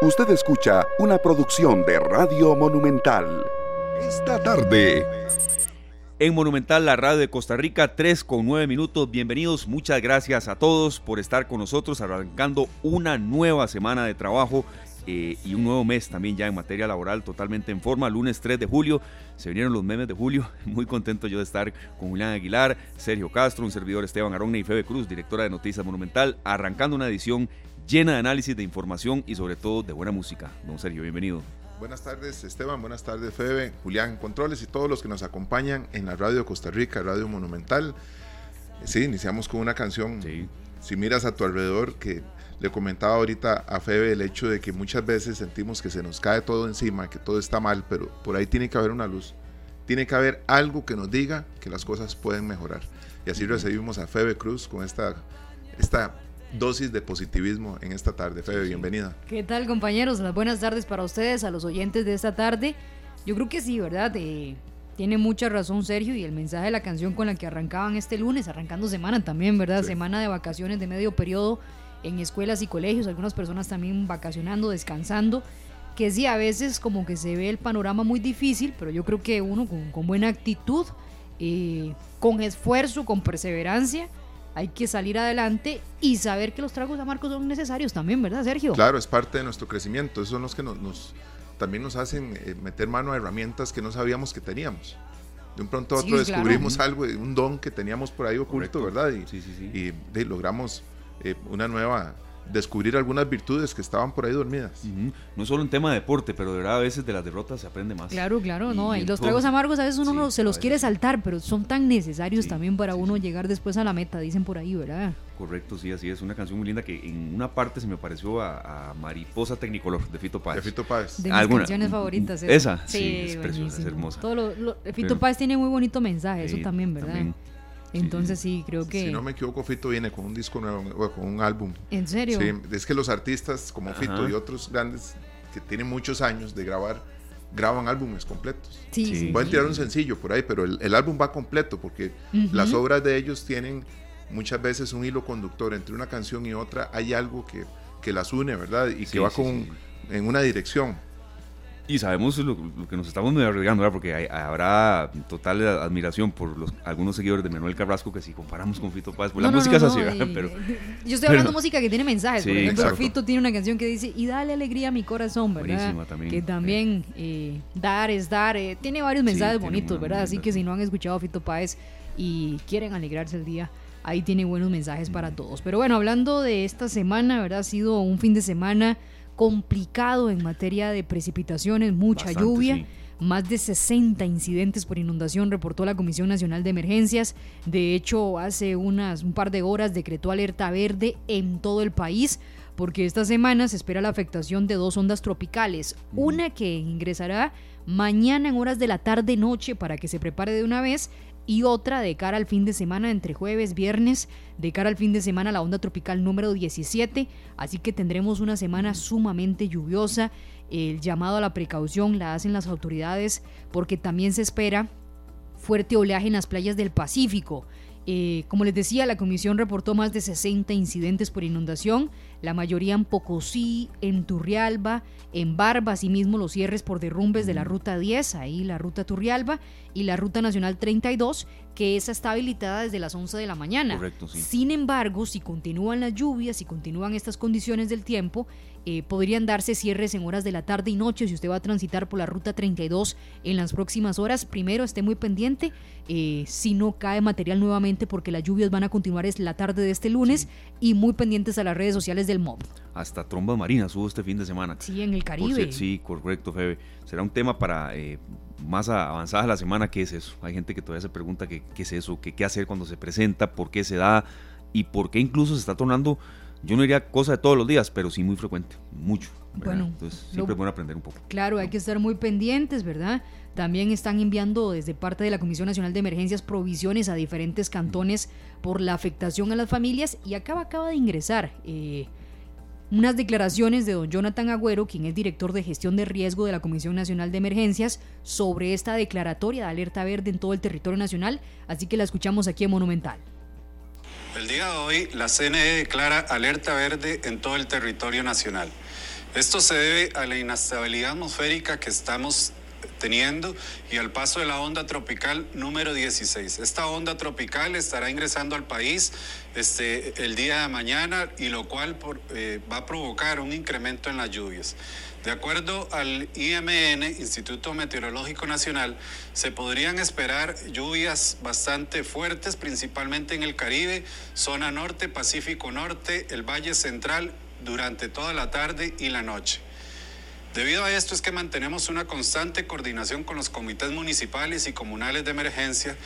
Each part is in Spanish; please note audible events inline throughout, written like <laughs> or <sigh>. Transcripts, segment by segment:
Usted escucha una producción de Radio Monumental. Esta tarde. En Monumental, la radio de Costa Rica, 3 con 9 minutos. Bienvenidos, muchas gracias a todos por estar con nosotros, arrancando una nueva semana de trabajo eh, y un nuevo mes también ya en materia laboral, totalmente en forma. Lunes 3 de julio, se vinieron los memes de julio. <laughs> Muy contento yo de estar con Julián Aguilar, Sergio Castro, un servidor Esteban Aronne y Febe Cruz, directora de Noticias Monumental, arrancando una edición llena de análisis, de información y sobre todo de buena música. Don Sergio, bienvenido. Buenas tardes Esteban, buenas tardes Febe, Julián Controles y todos los que nos acompañan en la radio de Costa Rica, Radio Monumental. Sí, iniciamos con una canción. Si miras a tu alrededor, que le comentaba ahorita a Febe el hecho de que muchas veces sentimos que se nos cae todo encima, que todo está mal, pero por ahí tiene que haber una luz. Tiene que haber algo que nos diga que las cosas pueden mejorar. Y así recibimos a Febe Cruz con esta, esta dosis de positivismo en esta tarde. Febe, bienvenida. ¿Qué tal compañeros? Las buenas tardes para ustedes, a los oyentes de esta tarde. Yo creo que sí, ¿verdad? Eh, tiene mucha razón Sergio y el mensaje de la canción con la que arrancaban este lunes, arrancando semana también, ¿verdad? Semana de vacaciones de medio periodo en escuelas y colegios, algunas personas también vacacionando, descansando, que sí, a veces como que se ve el panorama muy difícil, pero yo creo que uno con, buena actitud, eh, con esfuerzo, con perseverancia, hay que salir adelante y saber que los tragos amargos son necesarios también, ¿verdad, Sergio? Claro, es parte de nuestro crecimiento. Esos son los que nos, también nos hacen eh, meter mano a herramientas que no sabíamos que teníamos. De un pronto a otro descubrimos algo, un don que teníamos por ahí oculto, ¿verdad? Y, sí, sí, y, logramos eh, una nueva descubrir algunas virtudes que estaban por ahí dormidas. No solo un tema de deporte, pero de verdad a veces de las derrotas se aprende más. Claro, claro, no. Y, los tragos amargos a veces uno se los quiere saltar, pero son tan necesarios también para uno llegar después a la meta, dicen por ahí, ¿verdad? Correcto, sí, así es. Una canción muy linda que en una parte se me pareció a, Mariposa Tecnicolor de Fito Páez. De Fito Páez. De mis canciones favoritas. Esa, sí, es preciosa, es hermosa. Todo lo, Fito Páez tiene muy bonito mensaje, eso también, ¿verdad? Entonces sí, creo que... Si no me equivoco, Fito viene con un disco nuevo, con un álbum. ¿En serio? Sí, es que los artistas como Fito y otros grandes que tienen muchos años de grabar, graban álbumes completos. Sí, sí. Pueden tirar un sencillo por ahí, pero el, álbum va completo porque las obras de ellos tienen muchas veces un hilo conductor entre una canción y otra. Hay algo que, que las une, ¿verdad? Y que va con, en una dirección. Y sabemos lo, que nos estamos arriesgando, ¿verdad? porque habrá total admiración por los, algunos seguidores de Manuel Carrasco que si comparamos con Fito Páez, pues la música es así, Pero, yo estoy hablando de música que tiene mensajes. por ejemplo, Fito tiene una canción que dice, y dale alegría a mi corazón, ¿verdad? También, que también eh, dar es dar. Eh, tiene varios mensajes bonitos, ¿verdad? Así que si no han escuchado a Fito Páez y quieren alegrarse el día, ahí tiene buenos mensajes para todos. Pero bueno, hablando de esta semana, ¿verdad? Ha sido un fin de semana complicado en materia de precipitaciones, mucha lluvia. Más de 60 incidentes por inundación reportó la Comisión Nacional de Emergencias. De hecho, hace unas, un par de horas decretó alerta verde en todo el país porque esta semana se espera la afectación de dos ondas tropicales. Una que ingresará mañana en horas de la tarde-noche para que se prepare de una vez y otra de cara al fin de semana entre jueves, viernes, de cara al fin de semana la onda tropical número 17, así que tendremos una semana sumamente lluviosa. El llamado a la precaución la hacen las autoridades porque también se espera fuerte oleaje en las playas del Pacífico. Eh, como les decía, la comisión reportó más de 60 incidentes por inundación, la mayoría en Pocosí, en Turrialba, en Barba, asimismo los cierres por derrumbes de la ruta 10, ahí la ruta Turrialba, y la ruta nacional 32, que esa está habilitada desde las 11 de la mañana. Correcto, sí. Sin embargo, si continúan las lluvias, si continúan estas condiciones del tiempo, eh, podrían darse cierres en horas de la tarde y noche si usted va a transitar por la ruta 32 en las próximas horas. Primero, esté muy pendiente eh, si no cae material nuevamente porque las lluvias van a continuar es la tarde de este lunes y muy pendientes a las redes sociales del MOB. Hasta trombas marinas hubo este fin de semana. Sí, en el Caribe. sí, correcto, Febe. Será un tema para eh, más avanzada la semana. ¿Qué es eso? Hay gente que todavía se pregunta qué, qué es eso, qué, qué hacer cuando se presenta, por qué se da y por qué incluso se está tornando yo no diría cosa de todos los días, pero sí muy frecuente, mucho. Bueno, entonces siempre es bueno aprender un poco. Claro, hay que estar muy pendientes, ¿verdad? También están enviando desde parte de la Comisión Nacional de Emergencias provisiones a diferentes cantones por la afectación a las familias y acaba, acaba de ingresar eh, unas declaraciones de don Jonathan Agüero, quien es director de gestión de riesgo de la Comisión Nacional de Emergencias, sobre esta declaratoria de alerta verde en todo el territorio nacional, así que la escuchamos aquí en Monumental. El día de hoy, la CNE declara alerta verde en todo el territorio nacional. Esto se debe a la inestabilidad atmosférica que estamos teniendo y al paso de la onda tropical número 16. Esta onda tropical estará ingresando al país este, el día de mañana y lo cual eh, va a provocar un incremento en las lluvias. De acuerdo al IMN, Instituto Meteorológico Nacional, se podrían esperar lluvias bastante fuertes, principalmente en el Caribe, zona norte, Pacífico Norte, el Valle Central, durante toda la tarde y la noche. Debido a esto es que mantenemos una constante coordinación con los comités municipales y comunales de emergencia,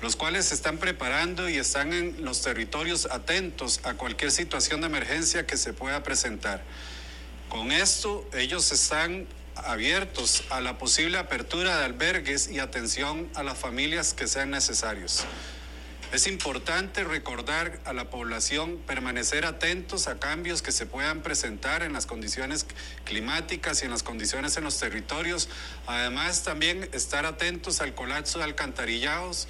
los cuales se están preparando y están en los territorios atentos a cualquier situación de emergencia que se pueda presentar. Con esto, ellos están abiertos a la posible apertura de albergues y atención a las familias que sean necesarios. Es importante recordar a la población permanecer atentos a cambios que se puedan presentar en las condiciones climáticas y en las condiciones en los territorios. Además, también estar atentos al colapso de alcantarillados,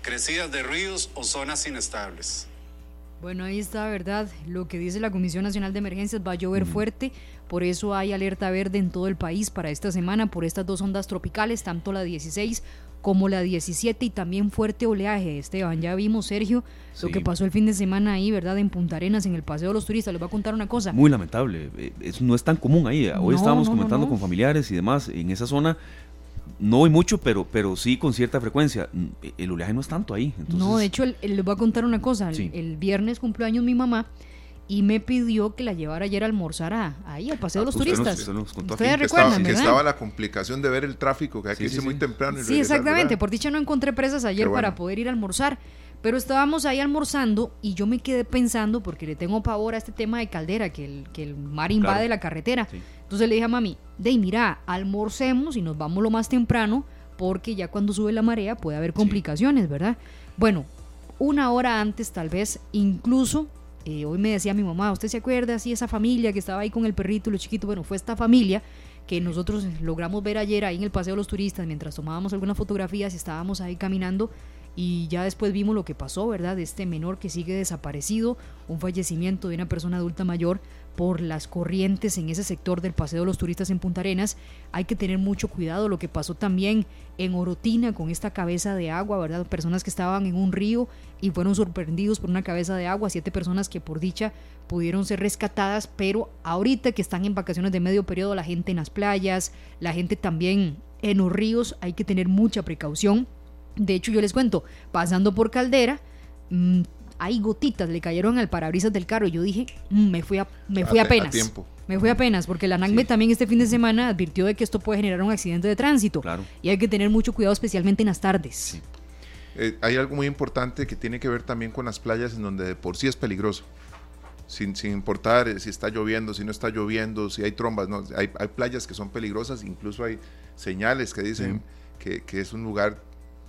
crecidas de ríos o zonas inestables. Bueno, ahí está, ¿verdad? Lo que dice la Comisión Nacional de Emergencias, va a llover fuerte, por eso hay alerta verde en todo el país para esta semana por estas dos ondas tropicales, tanto la 16 como la 17 y también fuerte oleaje, Esteban. Ya vimos, Sergio, lo que pasó el fin de semana ahí, ¿verdad? En Punta Arenas, en el Paseo de los Turistas. Les voy a contar una cosa. Muy lamentable. Eh, no es tan común ahí. Hoy estábamos comentando con familiares y demás en esa zona. No hay mucho, pero, pero sí con cierta frecuencia. El oleaje no es tanto ahí. No, de hecho, les voy a contar una cosa. El, el viernes cumplió años mi mamá y me pidió que la llevara ayer a almorzar ahí al Paseo de los Turistas. Ustedes recuerdan, que estaba, la complicación de ver el tráfico, que aquí sí, muy temprano. sí, exactamente. Por dicha no encontré presas ayer para poder ir a almorzar. Pero estábamos ahí almorzando y yo me quedé pensando, porque le tengo pavor a este tema de caldera, que el, que el mar invade la carretera. Entonces le dije a mami, Dey, mira, almorcemos y nos vamos lo más temprano, porque ya cuando sube la marea puede haber complicaciones, ¿verdad? Bueno, una hora antes tal vez, incluso eh, hoy me decía mi mamá, ¿usted se acuerda así esa familia que estaba ahí con el perrito y los chiquitos? Bueno, fue esta familia que nosotros logramos ver ayer ahí en el Paseo de los Turistas mientras tomábamos algunas fotografías y estábamos ahí caminando y ya después vimos lo que pasó, ¿verdad? De este menor que sigue desaparecido, un fallecimiento de una persona adulta mayor por las corrientes en ese sector del Paseo de los Turistas en Punta Arenas. Hay que tener mucho cuidado. Lo que pasó también en Orotina con esta cabeza de agua, ¿verdad? Personas que estaban en un río y fueron sorprendidos por una cabeza de agua. Siete personas que por dicha pudieron ser rescatadas, pero ahorita que están en vacaciones de medio periodo, la gente en las playas, la gente también en los ríos, hay que tener mucha precaución. De hecho, yo les cuento, pasando por Caldera, hay gotitas, le cayeron al parabrisas del carro y yo dije, mm, me fui, a, me fui apenas. Me fui apenas, porque la NACME también este fin de semana advirtió de que esto puede generar un accidente de tránsito. Claro. Y hay que tener mucho cuidado, especialmente en las tardes. Eh, hay algo muy importante que tiene que ver también con las playas en donde por sí es peligroso. Sin, sin importar eh, si está lloviendo, si no está lloviendo, si hay trombas. No, hay, hay playas que son peligrosas, incluso hay señales que dicen que, que es un lugar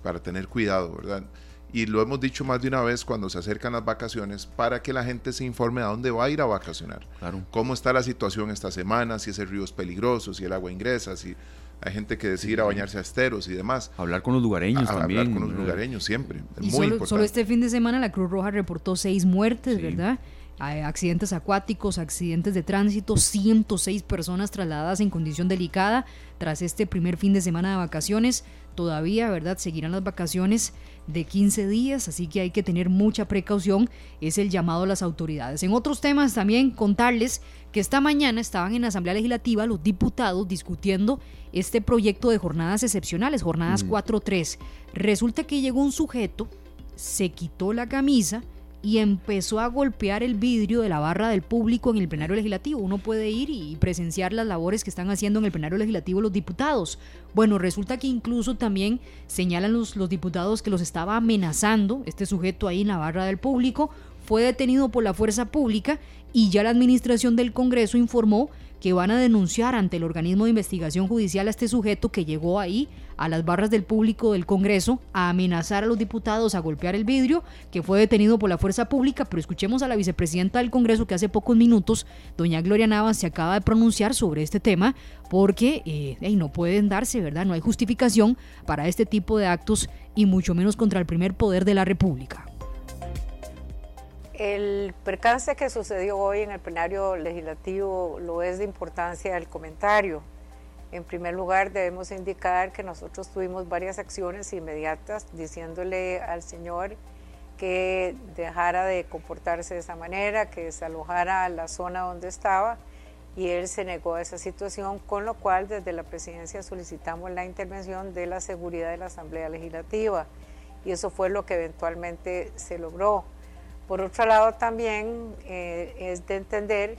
para tener cuidado, ¿verdad? Y lo hemos dicho más de una vez cuando se acercan las vacaciones, para que la gente se informe a dónde va a ir a vacacionar. Claro. Cómo está la situación esta semana, si ese río es peligroso, si el agua ingresa, si hay gente que decide ir a bañarse a esteros y demás. Hablar con los lugareños también. Hablar con los lugareños siempre. muy solo, importante. solo este fin de semana la Cruz Roja reportó seis muertes, ¿verdad? accidentes acuáticos, accidentes de tránsito, 106 personas trasladadas en condición delicada tras este primer fin de semana de vacaciones. Todavía, ¿verdad? Seguirán las vacaciones de 15 días, así que hay que tener mucha precaución, es el llamado a las autoridades. En otros temas también contarles que esta mañana estaban en la Asamblea Legislativa los diputados discutiendo este proyecto de jornadas excepcionales, jornadas 4-3. Resulta que llegó un sujeto, se quitó la camisa, y empezó a golpear el vidrio de la barra del público en el plenario legislativo. Uno puede ir y presenciar las labores que están haciendo en el plenario legislativo los diputados. Bueno, resulta que incluso también señalan los, los diputados que los estaba amenazando este sujeto ahí en la barra del público. Fue detenido por la fuerza pública y ya la administración del Congreso informó que van a denunciar ante el organismo de investigación judicial a este sujeto que llegó ahí a las barras del público del Congreso a amenazar a los diputados, a golpear el vidrio, que fue detenido por la fuerza pública. Pero escuchemos a la vicepresidenta del Congreso que hace pocos minutos, doña Gloria Navas, se acaba de pronunciar sobre este tema porque eh, no pueden darse, ¿verdad? No hay justificación para este tipo de actos y mucho menos contra el primer poder de la República. El percance que sucedió hoy en el plenario legislativo lo es de importancia el comentario. En primer lugar, debemos indicar que nosotros tuvimos varias acciones inmediatas diciéndole al señor que dejara de comportarse de esa manera, que desalojara la zona donde estaba y él se negó a esa situación, con lo cual desde la presidencia solicitamos la intervención de la seguridad de la Asamblea Legislativa y eso fue lo que eventualmente se logró. Por otro lado también eh, es de entender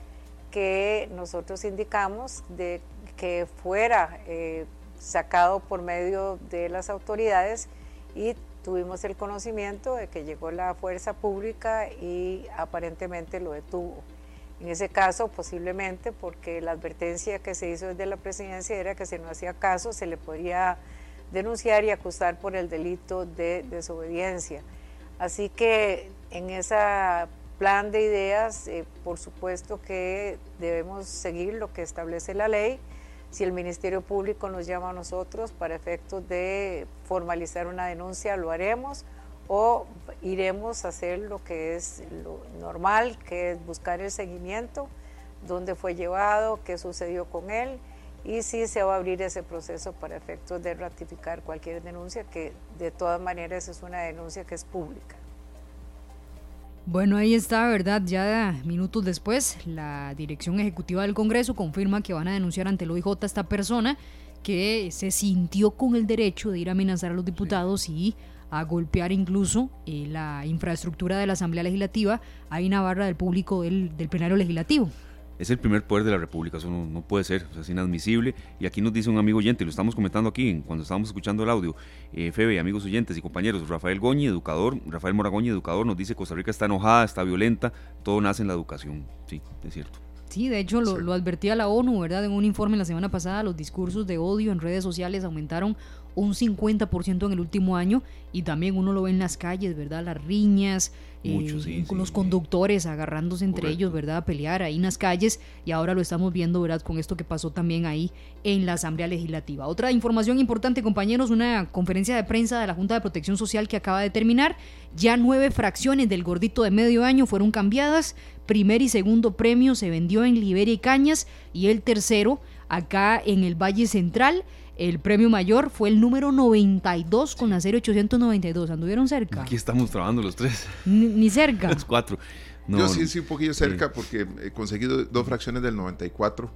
que nosotros indicamos de que fuera eh, sacado por medio de las autoridades y tuvimos el conocimiento de que llegó la fuerza pública y aparentemente lo detuvo. En ese caso, posiblemente porque la advertencia que se hizo desde la presidencia era que si no hacía caso se le podría denunciar y acusar por el delito de desobediencia. Así que en ese plan de ideas, eh, por supuesto que debemos seguir lo que establece la ley. Si el Ministerio Público nos llama a nosotros para efectos de formalizar una denuncia, lo haremos o iremos a hacer lo que es lo normal, que es buscar el seguimiento, dónde fue llevado, qué sucedió con él y si se va a abrir ese proceso para efectos de ratificar cualquier denuncia, que de todas maneras es una denuncia que es pública. Bueno, ahí está, ¿verdad? Ya minutos después, la Dirección Ejecutiva del Congreso confirma que van a denunciar ante el OIJ a esta persona que se sintió con el derecho de ir a amenazar a los diputados y a golpear incluso eh, la infraestructura de la Asamblea Legislativa. Hay Navarra del público del, del plenario legislativo es el primer poder de la República, eso no, puede ser, es inadmisible. Y aquí nos dice un amigo oyente, lo estamos comentando aquí cuando estábamos escuchando el audio, eh, Febe, amigos oyentes y compañeros, Rafael Goñi, educador, Rafael Moragoñi, educador, nos dice Costa Rica está enojada, está violenta, todo nace en la educación, sí, es cierto. Sí, de hecho lo, lo advertía la ONU, ¿verdad? En un informe la semana pasada, los discursos de odio en redes sociales aumentaron un 50% en el último año y también uno lo ve en las calles, ¿verdad? Las riñas, eh, con los conductores agarrándose entre ellos, ¿verdad? A pelear ahí en las calles y ahora lo estamos viendo, ¿verdad? Con esto que pasó también ahí en la Asamblea Legislativa. Otra información importante, compañeros, una conferencia de prensa de la Junta de Protección Social que acaba de terminar. Ya nueve fracciones del gordito de medio año fueron cambiadas. Primer y segundo premio se vendió en Liberia y Cañas y el tercero acá en el Valle Central. El premio mayor fue el número 92 con la serie 892. ¿Anduvieron cerca? Aquí estamos trabajando los tres. Ni, cerca. los cuatro. Yo sí, sí, un poquillo cerca porque he conseguido dos fracciones del 94.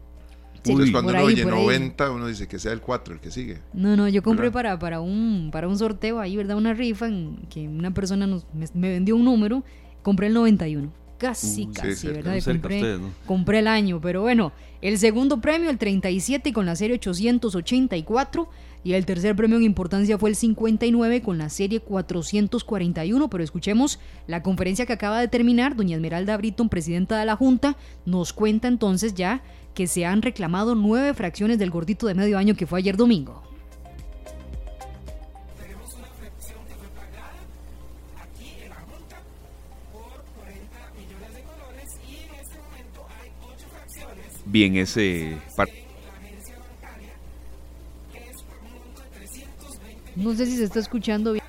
Entonces cuando uno oye 90, uno dice que sea el 4 el que sigue. No, no, yo compré para, para, un, para un sorteo ahí, ¿verdad? Una rifa en que una persona nos, me vendió un número, compré el 91 casi, casi, ¿verdad? compré, el año, pero bueno, el segundo premio, el 37 con la serie 884 y el tercer premio en importancia fue el 59 con la serie 441, pero escuchemos la conferencia que acaba de terminar, doña Esmeralda Britton, presidenta de la Junta, nos cuenta entonces ya que se han reclamado nueve fracciones del gordito de medio año que fue ayer domingo. Bien ese No sé si se está escuchando bien.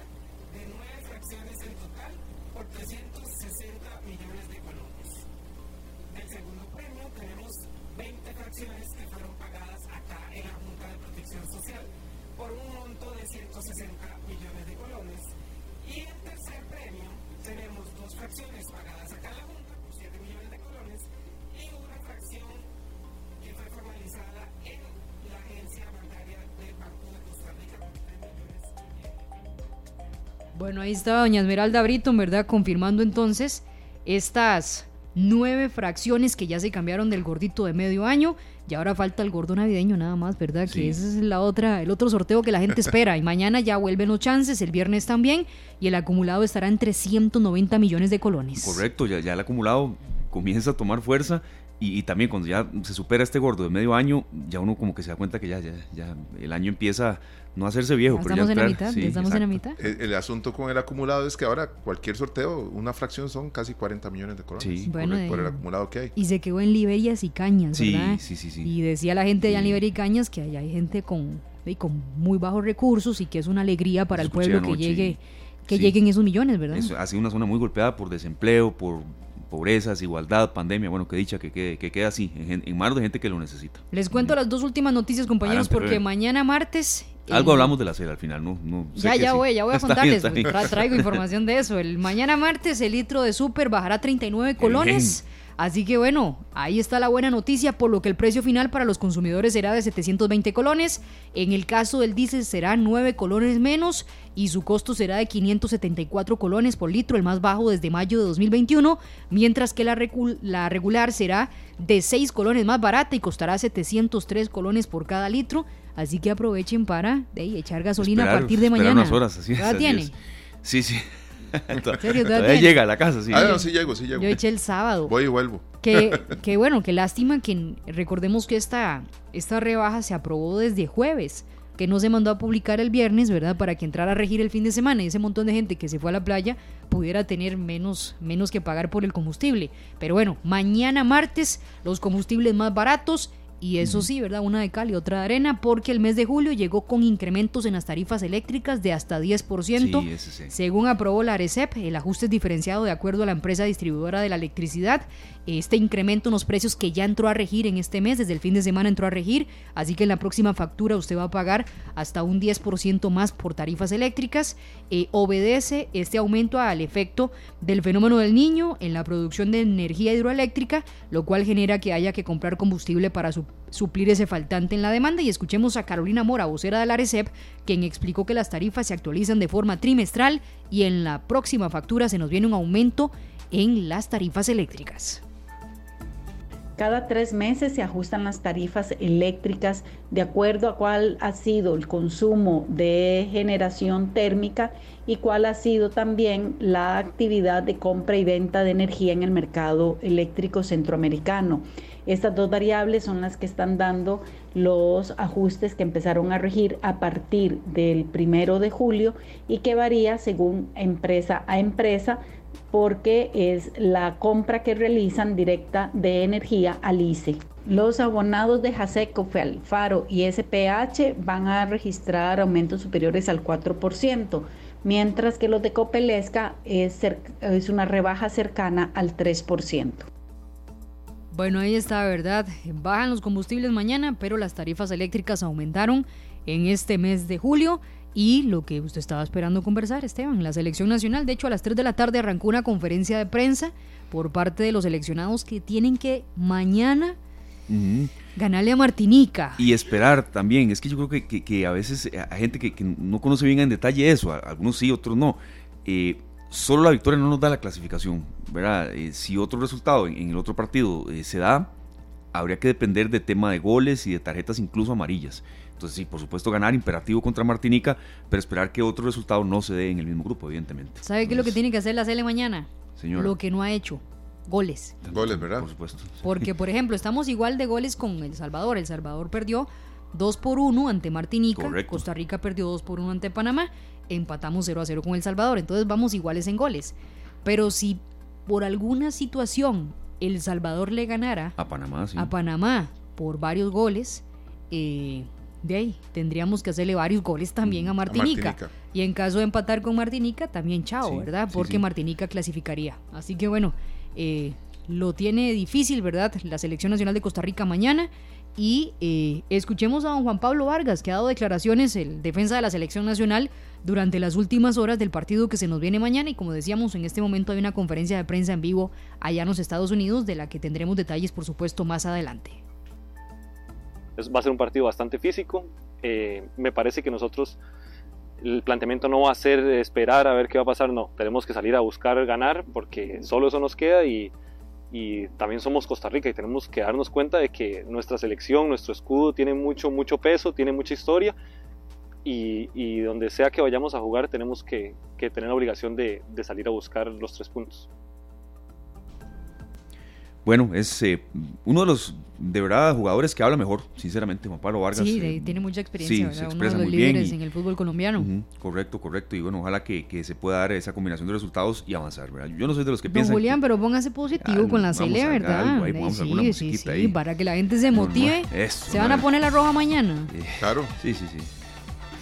Bueno, ahí está doña Esmeralda Britton, ¿verdad? Confirmando entonces estas nueve fracciones que ya se cambiaron del gordito de medio año y ahora falta el gordo navideño nada más, ¿verdad? Que ese es la otra, el otro sorteo que la gente <laughs> espera. Y mañana ya vuelven los chances, el viernes también, y el acumulado estará en 390 millones de colones. Correcto, ya, ya el acumulado comienza a tomar fuerza y, también cuando ya se supera este gordo de medio año, ya uno como que se da cuenta que ya, ya, ya el año empieza no hacerse viejo. Ya estamos en la mitad, estamos en la mitad. El, asunto con el acumulado es que ahora cualquier sorteo, una fracción son casi 40 millones de colones sí. por, el, acumulado que hay. Y se quedó en Liberias y Cañas, ¿verdad? Sí, sí, sí. Y decía la gente allá en Liberia y Cañas que allá hay gente con, con muy bajos recursos y que es una alegría para el pueblo que llegue que lleguen esos millones, ¿verdad? ha sido una zona muy golpeada por desempleo, por pobreza, desigualdad, pandemia, bueno, que dicha que quede, que así, en, manos de gente que lo necesita. Les cuento las dos últimas noticias, compañeros, porque mañana martes... Algo hablamos de la serie al final, ¿no? no ya, ya voy, ya voy a <laughs> contarles, traigo <laughs> información de eso. El mañana martes el litro de súper bajará 39 colones. Así que bueno, ahí está la buena noticia, por lo que el precio final para los consumidores será de 720 colones. En el caso del diésel será 9 colones menos y su costo será de 574 colones por litro, el más bajo desde mayo de 2021, mientras que la, regular será de 6 colones más barata y costará 703 colones por cada litro. Así que aprovechen para echar gasolina a partir de mañana. Unas horas, así, tiene? Sí, sí. <laughs> ¿Serio? llega a la casa, sí. Ah, sí llego, sí llego. Yo eché el sábado. Voy y vuelvo. Que, <laughs> que bueno, qué lástima que recordemos que esta, esta rebaja se aprobó desde jueves, que no se mandó a publicar el viernes, ¿verdad? Para que entrara a regir el fin de semana y ese montón de gente que se fue a la playa pudiera tener menos, menos que pagar por el combustible. Pero bueno, mañana martes los combustibles más baratos y eso sí, ¿verdad? Una de cal y otra de arena, porque el mes de julio llegó con incrementos en las tarifas eléctricas de hasta 10%. Según aprobó la ARECEP, el ajuste es diferenciado de acuerdo a la empresa distribuidora de la electricidad. Este incremento en los precios que ya entró a regir en este mes, desde el fin de semana entró a regir, así que en la próxima factura usted va a pagar hasta un 10% más por tarifas eléctricas. Eh, obedece este aumento al efecto del fenómeno del niño en la producción de energía hidroeléctrica, lo cual genera que haya que comprar combustible para su suplir ese faltante en la demanda y escuchemos a Carolina Mora, vocera de la RECEP, quien explicó que las tarifas se actualizan de forma trimestral y en la próxima factura se nos viene un aumento en las tarifas eléctricas. Cada tres meses se ajustan las tarifas eléctricas de acuerdo a cuál ha sido el consumo de generación térmica y cuál ha sido también la actividad de compra y venta de energía en el mercado eléctrico centroamericano. Estas dos variables son las que están dando los ajustes que empezaron a regir a partir del primero de julio y que varía según empresa a empresa porque es la compra que realizan directa de energía al ICE. Los abonados de Jaseco, Faro y SPH van a registrar aumentos superiores al 4%, mientras que los de Copelesca es, es una rebaja cercana al 3%. Bueno, ahí está, ¿verdad? Bajan los combustibles mañana, pero las tarifas eléctricas aumentaron en este mes de julio. Y lo que usted estaba esperando conversar, Esteban, la selección nacional, de hecho a las 3 de la tarde arrancó una conferencia de prensa por parte de los seleccionados que tienen que mañana ganarle a Martinica. Y esperar también, es que yo creo que, a veces hay gente que, no conoce bien en detalle eso, algunos sí, otros no. Eh, solo la victoria no nos da la clasificación, ¿verdad? Eh, si otro resultado en, el otro partido eh, se da, habría que depender de tema de goles y de tarjetas incluso amarillas. Entonces sí, por supuesto ganar imperativo contra Martinica, pero esperar que otro resultado no se dé en el mismo grupo, evidentemente. ¿Sabe qué es lo que tiene que hacer la Cele mañana? Señor. Lo que no ha hecho. Goles. Goles, ¿verdad? Por supuesto. Porque, por ejemplo, estamos igual de goles con El Salvador. El Salvador perdió 2 por 1 ante Martinica. Costa Rica perdió 2 por 1 ante Panamá empatamos 0 a 0 con El Salvador, entonces vamos iguales en goles. Pero si por alguna situación El Salvador le ganara a Panamá, a Panamá por varios goles, eh, de ahí tendríamos que hacerle varios goles también a Martinica. Y en caso de empatar con Martinica, también chao, ¿verdad? Porque Martinica clasificaría. Así que bueno, eh, lo tiene difícil, ¿verdad? La selección nacional de Costa Rica mañana. Y eh, escuchemos a don Juan Pablo Vargas, que ha dado declaraciones, el defensa de la selección nacional, durante las últimas horas del partido que se nos viene mañana y como decíamos en este momento hay una conferencia de prensa en vivo allá en los Estados Unidos de la que tendremos detalles por supuesto más adelante. Va a ser un partido bastante físico, eh, me parece que nosotros el planteamiento no va a ser esperar a ver qué va a pasar, no, tenemos que salir a buscar ganar porque solo eso nos queda y, y también somos Costa Rica y tenemos que darnos cuenta de que nuestra selección, nuestro escudo tiene mucho, mucho peso, tiene mucha historia y, donde sea que vayamos a jugar tenemos que, tener la obligación de, salir a buscar los tres puntos. Bueno, es eh, uno de los de verdad jugadores que habla mejor, sinceramente, Juan Pablo Vargas. Sí, eh, tiene mucha experiencia, sí, uno de los líderes en el fútbol colombiano. correcto, correcto. Y bueno, ojalá que, se pueda dar esa combinación de resultados y avanzar, ¿verdad? Yo no soy de los que Don piensan. Julián, pero póngase positivo con la Celia, ¿verdad? sí, sí, sí, para que la gente se motive. se van a poner la roja mañana. claro. Sí, sí, sí.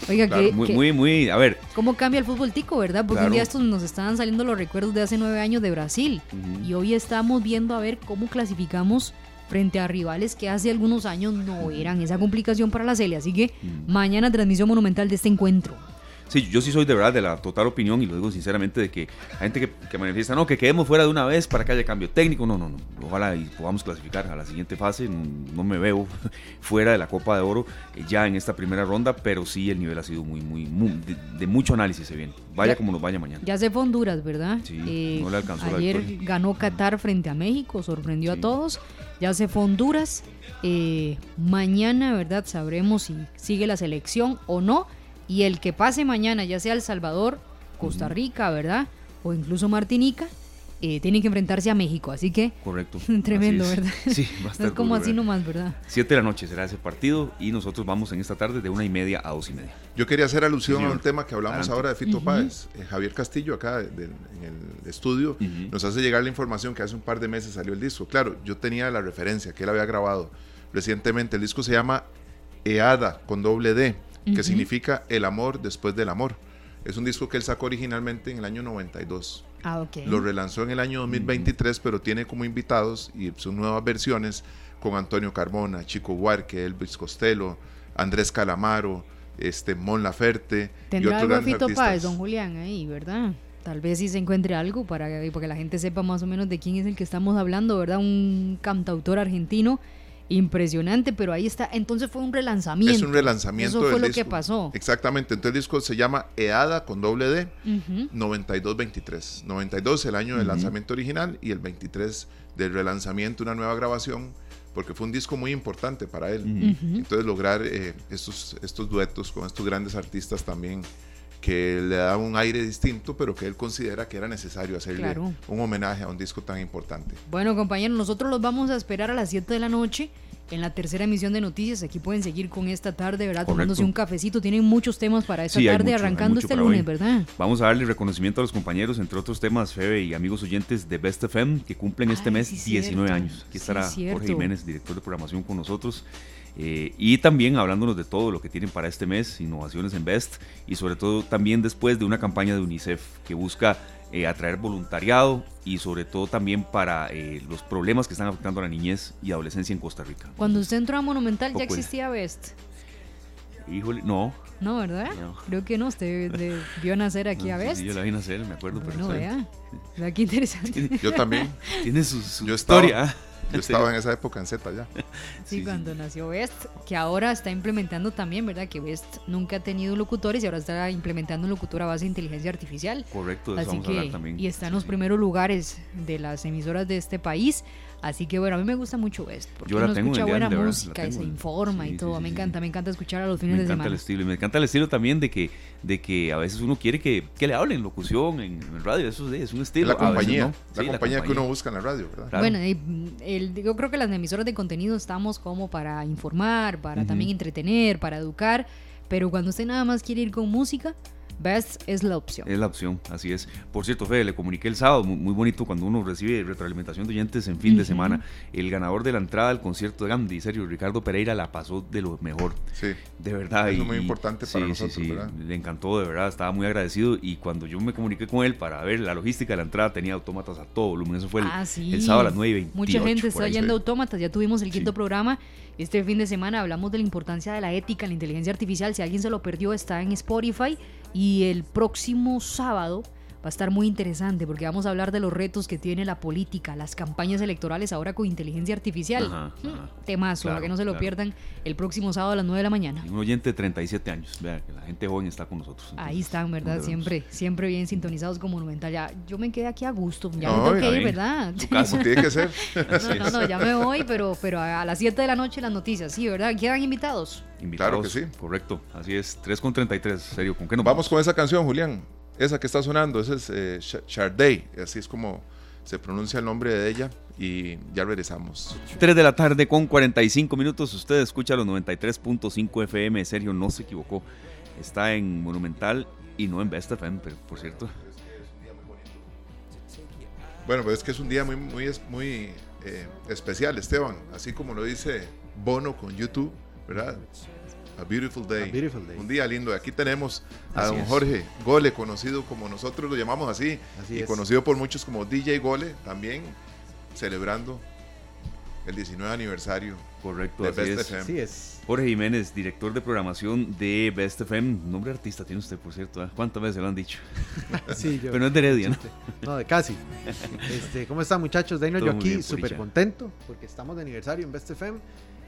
Oiga, que, muy, muy, muy, a ver. ¿Cómo cambia el fútbol tico, verdad? Porque un día estos nos estaban saliendo los recuerdos de hace nueve años de Brasil. Y hoy estamos viendo a ver cómo clasificamos frente a rivales que hace algunos años no eran esa complicación para la Celia. Así que mañana transmisión monumental de este encuentro. Sí, yo sí soy de verdad de la total opinión y lo digo sinceramente de que hay gente que, manifiesta, no, que quedemos fuera de una vez para que haya cambio técnico. No, no, no. Ojalá y podamos clasificar a la siguiente fase. No, me veo <laughs> fuera de la Copa de Oro eh, ya en esta primera ronda, pero sí el nivel ha sido muy, muy, de, mucho análisis se viene. Vaya como nos vaya mañana. Ya se fue Honduras, ¿verdad? Sí, eh, no le alcanzó Ayer ganó Qatar frente a México, sorprendió a todos. Ya se fue Honduras. Eh, mañana, ¿verdad? Sabremos si sigue la selección o no y el que pase mañana, ya sea El Salvador, Costa Rica, ¿verdad? O incluso Martinica, eh, tienen que enfrentarse a México, así que... Correcto. <laughs> Tremendo, ¿verdad? Sí, va a estar es como así nomás, ¿verdad? Siete de la noche será ese partido y nosotros vamos en esta tarde de una y media a dos y media. Yo quería hacer alusión a un tema que hablamos ahora de Fito Páez. Eh, Javier Castillo, acá en el estudio, nos hace llegar la información que hace un par de meses salió el disco. Claro, yo tenía la referencia que él había grabado recientemente. El disco se llama EADA, con doble D que significa El amor después del amor. Es un disco que él sacó originalmente en el año 92. Ah, ok. Lo relanzó en el año 2023, pero tiene como invitados y son nuevas versiones con Antonio Carmona, Chico Huarque, Elvis Costello, Andrés Calamaro, este, Mon Laferte. Tendrá y otros algo Fito Páez, don Julián, ahí, ¿verdad? Tal vez si se encuentre algo para, para que la gente sepa más o menos de quién es el que estamos hablando, ¿verdad? Un cantautor argentino impresionante, pero ahí está. Entonces fue un relanzamiento. Es un relanzamiento. Eso fue lo que pasó. Exactamente. Entonces el disco se llama EADA con doble D, 92-23. 92 el año del lanzamiento original y el 23 del relanzamiento, una nueva grabación, porque fue un disco muy importante para él. Entonces lograr eh, estos, estos duetos con estos grandes artistas también que le da un aire distinto, pero que él considera que era necesario hacerle un homenaje a un disco tan importante. Bueno, compañeros, nosotros los vamos a esperar a las 7 de la noche en la tercera emisión de noticias. Aquí pueden seguir con esta tarde, ¿verdad? Tomándose un cafecito. Tienen muchos temas para esta tarde, arrancando este lunes, ¿verdad? Vamos a darle reconocimiento a los compañeros, entre otros temas, Febe y amigos oyentes de Best FM, que cumplen este mes 19 años. Aquí estará Jorge Jiménez, director de programación con nosotros. Eh, y también hablándonos de todo lo que tienen para este mes, innovaciones en Best y sobre todo también después de una campaña de UNICEF que busca eh, atraer voluntariado y sobre todo también para eh, los problemas que están afectando a la niñez y adolescencia en Costa Rica. Cuando usted entró a Monumental ya existía Best. Híjole, no. No, ¿verdad? Creo que no, usted vio nacer aquí a Best. Sí, yo la vi nacer, me acuerdo. Pero no, vea. Vea qué interesante. Yo también. <laughs> Tiene su, su historia. Yo estaba en esa época en Z ya. <laughs> Sí, cuando nació Best, que ahora está implementando también, ¿verdad? Que Best nunca ha tenido locutores y ahora está implementando un locutor a base de inteligencia artificial. Correcto, de eso vamos a hablar también. Y está en los primeros lugares de las emisoras de este país. Así que bueno, a mí me gusta mucho Best, porque Yo uno tengo escucha buena música y se informa y todo. me encanta, me encanta escuchar a los fines de semana. Me encanta el estilo. Y me encanta el estilo también de que, de que a veces uno quiere que, que le hablen locución en, el radio. Eso es, un estilo. La compañía, la, compañía que uno busca en la radio, ¿verdad? Bueno, el, yo creo que las emisoras de contenido estamos como para informar, para también entretener, para educar. Pero cuando usted nada más quiere ir con música, Best es la opción. Es la opción, así es. Por cierto, Fede, le comuniqué el sábado, muy, bonito cuando uno recibe retroalimentación de oyentes en fin de semana. El ganador de la entrada al concierto de Gandhi, serio, Ricardo Pereira, la pasó de lo mejor. Sí. De verdad. es muy importante para nosotros, sí, Le encantó, de verdad, estaba muy agradecido. Y cuando yo me comuniqué con él para ver la logística de la entrada, tenía autómatas a todo volumen. Eso fue el, ah, sábado a las 9 y 28, Mucha gente está yendo autómatas, ya tuvimos el quinto programa. Este fin de semana hablamos de la importancia de la ética la inteligencia artificial. Si alguien se lo perdió, está en Spotify. Y el próximo sábado va a estar muy interesante porque vamos a hablar de los retos que tiene la política, las campañas electorales ahora con inteligencia artificial. Ajá, mm, Temazo, para que no se lo pierdan el próximo sábado a las 9 de la mañana. un oyente de 37 años, vea que la gente joven está con nosotros. Ahí están, ¿verdad? Siempre, siempre bien sintonizados con Monumental. Ya, yo me quedé aquí a gusto, ya me tengo que ir, ¿verdad? Como tiene que ser. <laughs> no, no, no, ya me voy, pero, pero a las 7 de la noche las noticias, sí, ¿verdad? ¿Quedan invitados? Invitados, claro que sí. Correcto, así es, 3 con 33, serio, ¿con qué nos vamos? Vamos con esa canción, Julián. Esa que está sonando, esa es eh, Charday, así es como se pronuncia el nombre de ella y ya regresamos. 3 de la tarde con 45 minutos, usted escucha los 93.5 FM, Sergio no se equivocó, está en Monumental y no en Best FM, por cierto. Bueno, pues es que es un día muy, muy, muy eh, especial, Esteban, así como lo dice Bono con YouTube, ¿verdad? A Beautiful Day. Un día lindo. Aquí tenemos a don Jorge Gole, conocido como nosotros lo llamamos así, y conocido por muchos como DJ Gole, también celebrando el 19 aniversario Correcto, de Best FM. Así es. Jorge Jiménez, director de programación de Best FM. Nombre artista tiene usted, por cierto. ¿eh? ¿Cuántas veces lo han dicho? <laughs> sí, yo. <laughs> Pero no es de Heredia, ¿no? No, de casi. <laughs> Este, ¿Cómo están, muchachos? Daino, yo aquí súper contento porque estamos de aniversario en Best FM.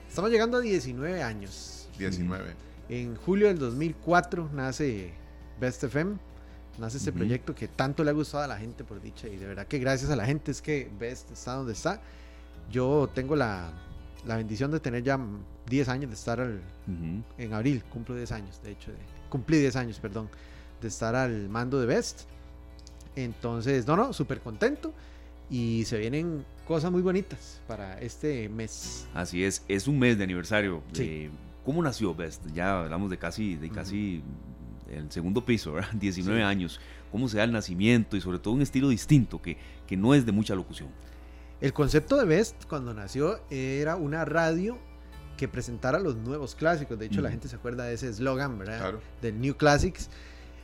Estamos llegando a 19 años. 19. En julio del 2004 nace Best FM. Nace este proyecto que tanto le ha gustado a la gente, por dicha. Y de verdad que gracias a la gente es que Best está donde está. Yo tengo la, la bendición de tener ya 10 años de estar al, en abril, cumplo 10 años, de hecho, cumplí 10 años, perdón, de estar al mando de Best. Entonces, no, no, súper contento y se vienen cosas muy bonitas para este mes. Así es, es un mes de aniversario. ¿Cómo nació Best? Ya hablamos de casi, de casi el segundo piso, ¿verdad? <laughs> 19 años. ¿Cómo se da el nacimiento y sobre todo un estilo distinto que, que no es de mucha locución? El concepto de Best cuando nació era una radio que presentara los nuevos clásicos. De hecho, la gente se acuerda de ese eslogan, ¿verdad? Claro. Del New Classics.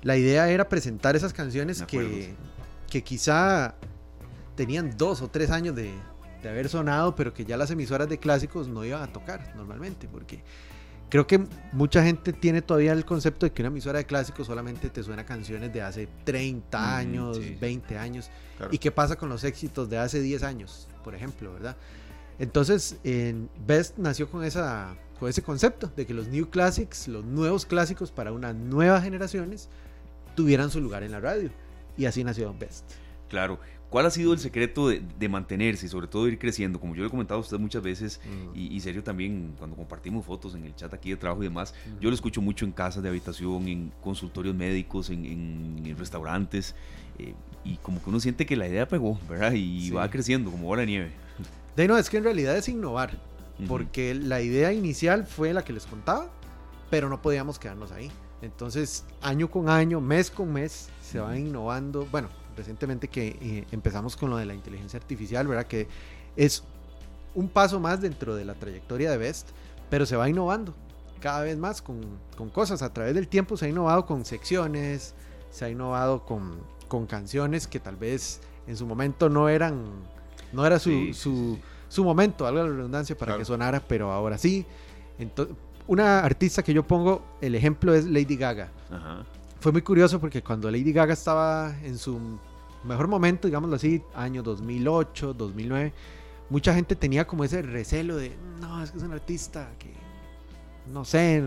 La idea era presentar esas canciones que, que quizá tenían dos o tres años de, haber sonado, pero que ya las emisoras de clásicos no iban a tocar normalmente, porque creo que mucha gente tiene todavía el concepto de que una emisora de clásicos solamente te suena canciones de hace 30 años, 20 años. ¿Y qué pasa con los éxitos de hace 10 años, por ejemplo, verdad? Entonces, en Best nació con, esa, con ese concepto de que los New Classics, los nuevos clásicos para unas nuevas generaciones, tuvieran su lugar en la radio. Y así nació Best. Claro, ¿Cuál ha sido el secreto de, mantenerse y sobre todo de ir creciendo? Como yo le he comentado a usted muchas veces mm. y, serio también cuando compartimos fotos en el chat aquí de trabajo y demás, mm. yo lo escucho mucho en casas de habitación, en consultorios médicos, en, restaurantes eh, y como que uno siente que la idea pegó, ¿verdad? Y va creciendo como bola de nieve. De no, es que en realidad es innovar, porque la idea inicial fue la que les contaba, pero no podíamos quedarnos ahí. Entonces, año con año, mes con mes, se va innovando. Bueno, recientemente que eh, empezamos con lo de la inteligencia artificial, ¿verdad? Que es un paso más dentro de la trayectoria de Best, pero se va innovando cada vez más con, con cosas. A través del tiempo se ha innovado con secciones, se ha innovado con, con canciones que tal vez en su momento no eran, no era su, su, su, momento, algo de redundancia para que sonara, pero ahora sí. Entonces, una artista que yo pongo, el ejemplo es Lady Gaga. Ajá fue muy curioso porque cuando Lady Gaga estaba en su mejor momento, digámoslo así, año 2008, 2009, mucha gente tenía como ese recelo de, no, es que es un artista que, no sé,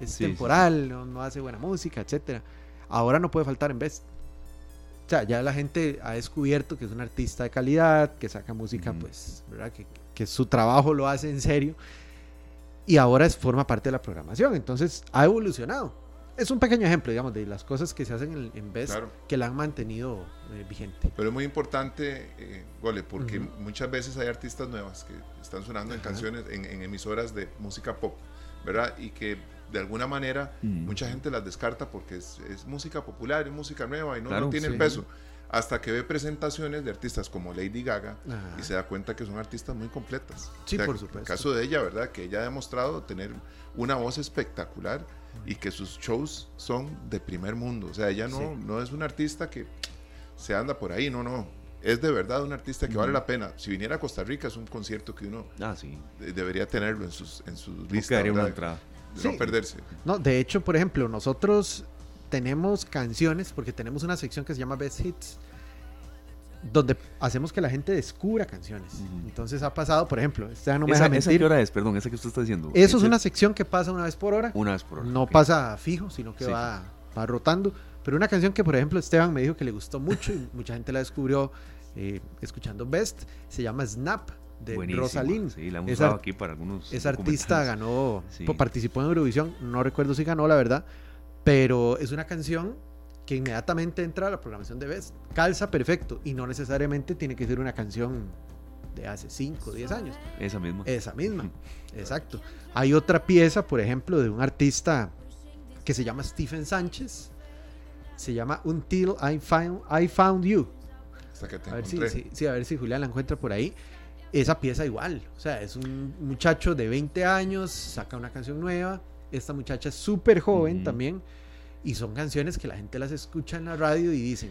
es temporal, No, hace buena música, etc. Ahora no puede faltar en vez. O sea, ya la gente ha descubierto que es un artista de calidad, que saca música, pues, ¿verdad? Que, que su trabajo lo hace en serio. Y ahora es, forma parte de la programación. Entonces, ha evolucionado es un pequeño ejemplo, digamos, de las cosas que se hacen en, en Best que la han mantenido eh, vigente. Pero es muy importante, eh, Gole, porque muchas veces hay artistas nuevas que están sonando en canciones, en, emisoras de música pop, ¿verdad? Y que de alguna manera mucha gente las descarta porque es, música popular, es música nueva y no, tiene el peso. Hasta que ve presentaciones de artistas como Lady Gaga y se da cuenta que son artistas muy completas. Sí, por supuesto. En el caso de ella, ¿verdad? Que ella ha demostrado tener una voz espectacular y que sus shows son de primer mundo. O sea, ella no, no es un artista que se anda por ahí, no, no. Es de verdad un artista que vale la pena. Si viniera a Costa Rica es un concierto que uno ah, debería tenerlo en sus, en sus listas. Una entrada. no perderse. No, de hecho, por ejemplo, nosotros tenemos canciones, porque tenemos una sección que se llama Best Hits, donde hacemos que la gente descubra canciones. Entonces ha pasado, por ejemplo, este no me esa, qué hora es? Perdón, esa que usted está diciendo. Eso es una sección que pasa una vez por hora. Una vez por hora. No pasa fijo, sino que va, va rotando. Pero una canción que, por ejemplo, Esteban me dijo que le gustó mucho y mucha gente la descubrió eh, escuchando Best, se llama Snap de Rosalind. Sí, la hemos usado aquí para algunos. Esa artista ganó, participó en Eurovisión, no recuerdo si ganó, la verdad, pero es una canción que inmediatamente entra a la programación de Best. Calza perfecto y no necesariamente tiene que ser una canción de hace 5 o 10 años. Esa misma. Esa misma, <laughs> exacto. Hay otra pieza, por ejemplo, de un artista que se llama Stephen Sánchez. Se llama Until I Found, I found You. a ver si, a ver si Julián la encuentra por ahí. Esa pieza igual, o sea, es un muchacho de 20 años, saca una canción nueva, esta muchacha es súper joven también. Y son canciones que la gente las escucha en la radio y dicen,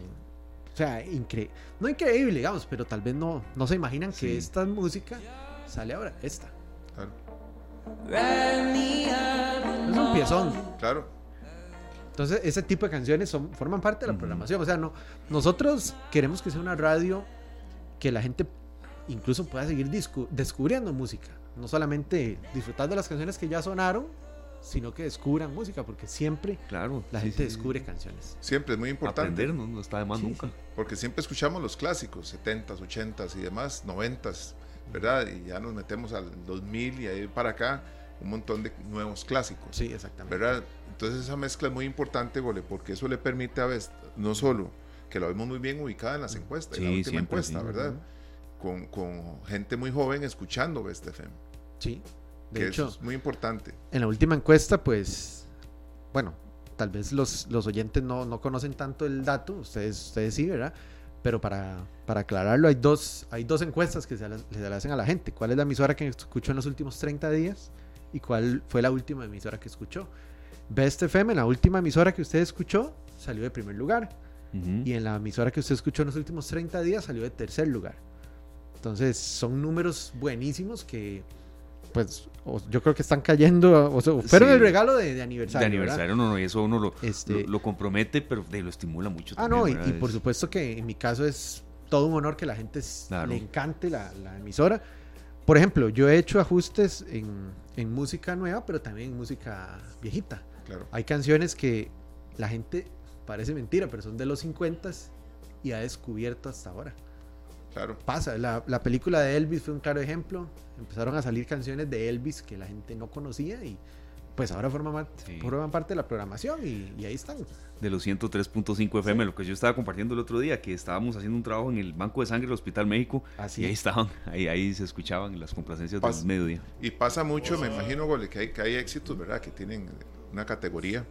o sea, incre no increíble, digamos, pero tal vez no, no se imaginan que esta música sale ahora, esta. Claro. Es un piezón. Claro. Entonces, ese tipo de canciones son, forman parte de la programación. O sea, no, nosotros queremos que sea una radio que la gente incluso pueda seguir descubriendo música. No solamente disfrutar de las canciones que ya sonaron, sino que descubran música, porque siempre claro, la gente descubre canciones. Siempre es muy importante. Aprender no, está de más nunca. Porque siempre escuchamos los clásicos, 70s, 80s y demás, 90s, ¿verdad? Y ya nos metemos al 2000 y ahí para acá un montón de nuevos clásicos. Sí, exactamente. ¿verdad? Entonces esa mezcla es muy importante, Gole, porque eso le permite a veces, no solo que lo vemos muy bien ubicada en las encuestas, en la última encuesta, ¿verdad? Con, con, gente muy joven escuchando Best FM. Sí, de hecho, es muy importante. En la última encuesta, pues, bueno, tal vez los, los oyentes no, no, conocen tanto el dato, ustedes, ustedes sí, ¿verdad? Pero para, para aclararlo, hay dos, hay dos encuestas que se le, le, hacen a la gente. ¿Cuál es la emisora que escuchó en los últimos 30 días? ¿Y cuál fue la última emisora que escuchó? Best FM, la última emisora que usted escuchó, salió de primer lugar. Y en la emisora que usted escuchó en los últimos 30 días, salió de tercer lugar. Entonces, son números buenísimos que pues yo creo que están cayendo, o pero el regalo de, aniversario. De aniversario, no, no, y eso uno este lo, compromete, pero lo estimula mucho. Ah, no, y, por supuesto que en mi caso es todo un honor que la gente le encante la, emisora. Por ejemplo, yo he hecho ajustes en, música nueva, pero también en música viejita. Claro. Hay canciones que la gente, parece mentira, pero son de los 50 y ha descubierto hasta ahora. Claro. Pasa, la, la, película de Elvis fue un claro ejemplo. Empezaron a salir canciones de Elvis que la gente no conocía y pues ahora forman, parte de la programación y, ahí están. De los 103.5 FM, lo que yo estaba compartiendo el otro día, que estábamos haciendo un trabajo en el Banco de Sangre del Hospital México y ahí estaban, ahí, ahí se escuchaban las complacencias del mediodía. Y pasa mucho, me imagino, Gole, que hay, que hay éxitos, ¿verdad? Que tienen una categoría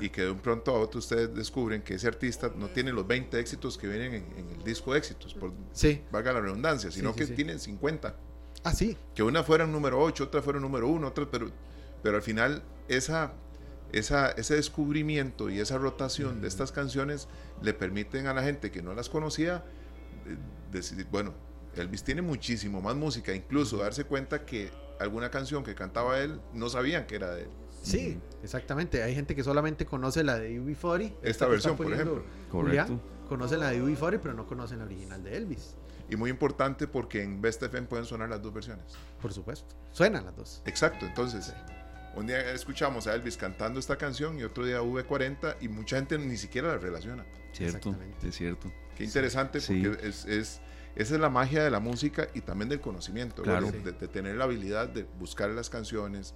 y que de un pronto a otro ustedes descubren que ese artista no tiene los 20 éxitos que vienen en, el disco de éxitos, por sí. valga la redundancia, sino que tienen 50. Ah, sí. Que una fuera número 8, otra fuera número 1, otra, pero, pero al final esa, esa, ese descubrimiento y esa rotación de estas canciones le permiten a la gente que no las conocía eh, decidir, bueno, Elvis tiene muchísimo más música, incluso darse cuenta que alguna canción que cantaba él no sabían que era de él. Sí, exactamente. Hay gente que solamente conoce la de UB40. Esta, versión, por ejemplo. Correcto. conoce la de UB40, pero no conocen la original de Elvis. Y muy importante porque en Best FM pueden sonar las dos versiones. Por supuesto. Suenan las dos. Exacto. Entonces, un día escuchamos a Elvis cantando esta canción y otro día V40 y mucha gente ni siquiera la relaciona. Cierto, es cierto. Qué interesante porque es, es, esa es la magia de la música y también del conocimiento, claro. de, de, tener la habilidad de buscar las canciones,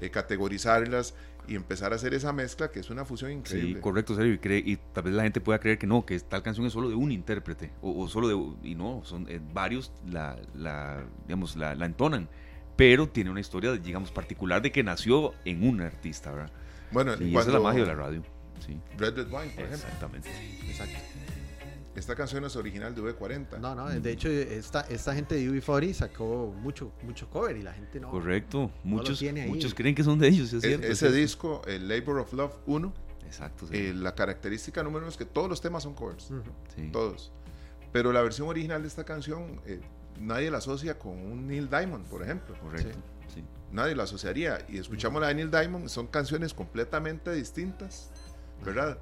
eh, categorizarlas y empezar a hacer esa mezcla que es una fusión increíble. Sí, correcto, serio. Y, cree, y tal vez la gente pueda creer que no, que tal canción es solo de un intérprete o, solo de. Y no, son eh, varios la, la, digamos, la, la, entonan. Pero tiene una historia, digamos, particular de que nació en un artista, ¿verdad? Bueno, y esa es la magia de la radio. Sí. Red Red Wine, por ejemplo. Exactamente. Exacto. Esta canción es original de V40. No, no, de hecho esta, esta gente de UB40 sacó mucho, mucho cover y la gente no. Correcto, muchos, muchos creen que son de ellos, es e, cierto. ese disco, el Labor of Love 1, Exacto, eh, la característica número uno es que todos los temas son covers, todos. Pero la versión original de esta canción eh, nadie la asocia con un Neil Diamond, por ejemplo. Correcto. Nadie la asociaría. Y escuchamos la de Neil Diamond, son canciones completamente distintas, ¿verdad?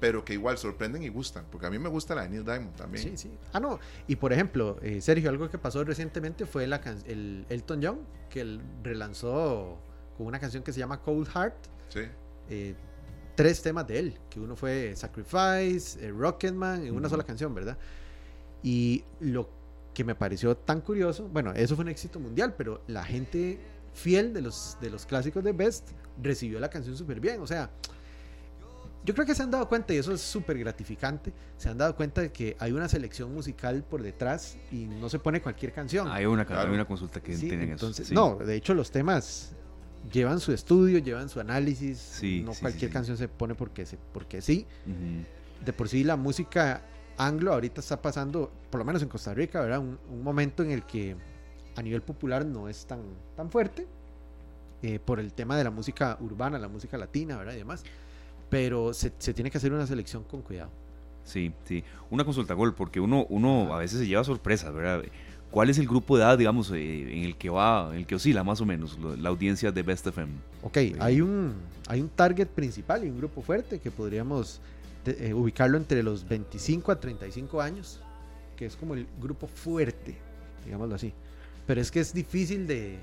Pero que igual sorprenden y gustan, porque a mí me gusta la de Neil Diamond también. Sí, sí. Ah, no, y por ejemplo, eh, Sergio, algo que pasó recientemente fue la el Elton John, que él relanzó con una canción que se llama Cold Heart. Sí. Eh, tres temas de él, que uno fue Sacrifice, eh, Rocketman, en una sola canción, ¿verdad? Y lo que me pareció tan curioso, bueno, eso fue un éxito mundial, pero la gente fiel de los, de los clásicos de Best recibió la canción súper bien, o sea, yo creo que se han dado cuenta, y eso es súper gratificante, se han dado cuenta de que hay una selección musical por detrás y no se pone cualquier canción. Hay una, una consulta que tienen entonces, eso. No, de hecho los temas llevan su estudio, llevan su análisis, no cualquier canción se pone porque, se, porque sí. De por sí la música anglo ahorita está pasando, por lo menos en Costa Rica, ¿verdad? Un, un momento en el que a nivel popular no es tan, tan fuerte eh, por el tema de la música urbana, la música latina, ¿verdad? Y demás. Pero se, se tiene que hacer una selección con cuidado. Sí, sí. Una consulta gol, porque uno, uno a veces se lleva sorpresas, ¿verdad? ¿Cuál es el grupo de edad, digamos, eh, en el que va, en el que oscila más o menos la audiencia de Best FM? Ok, hay un, hay un target principal y un grupo fuerte que podríamos eh, ubicarlo entre los 25 a 35 años, que es como el grupo fuerte, digámoslo así. Pero es que es difícil de,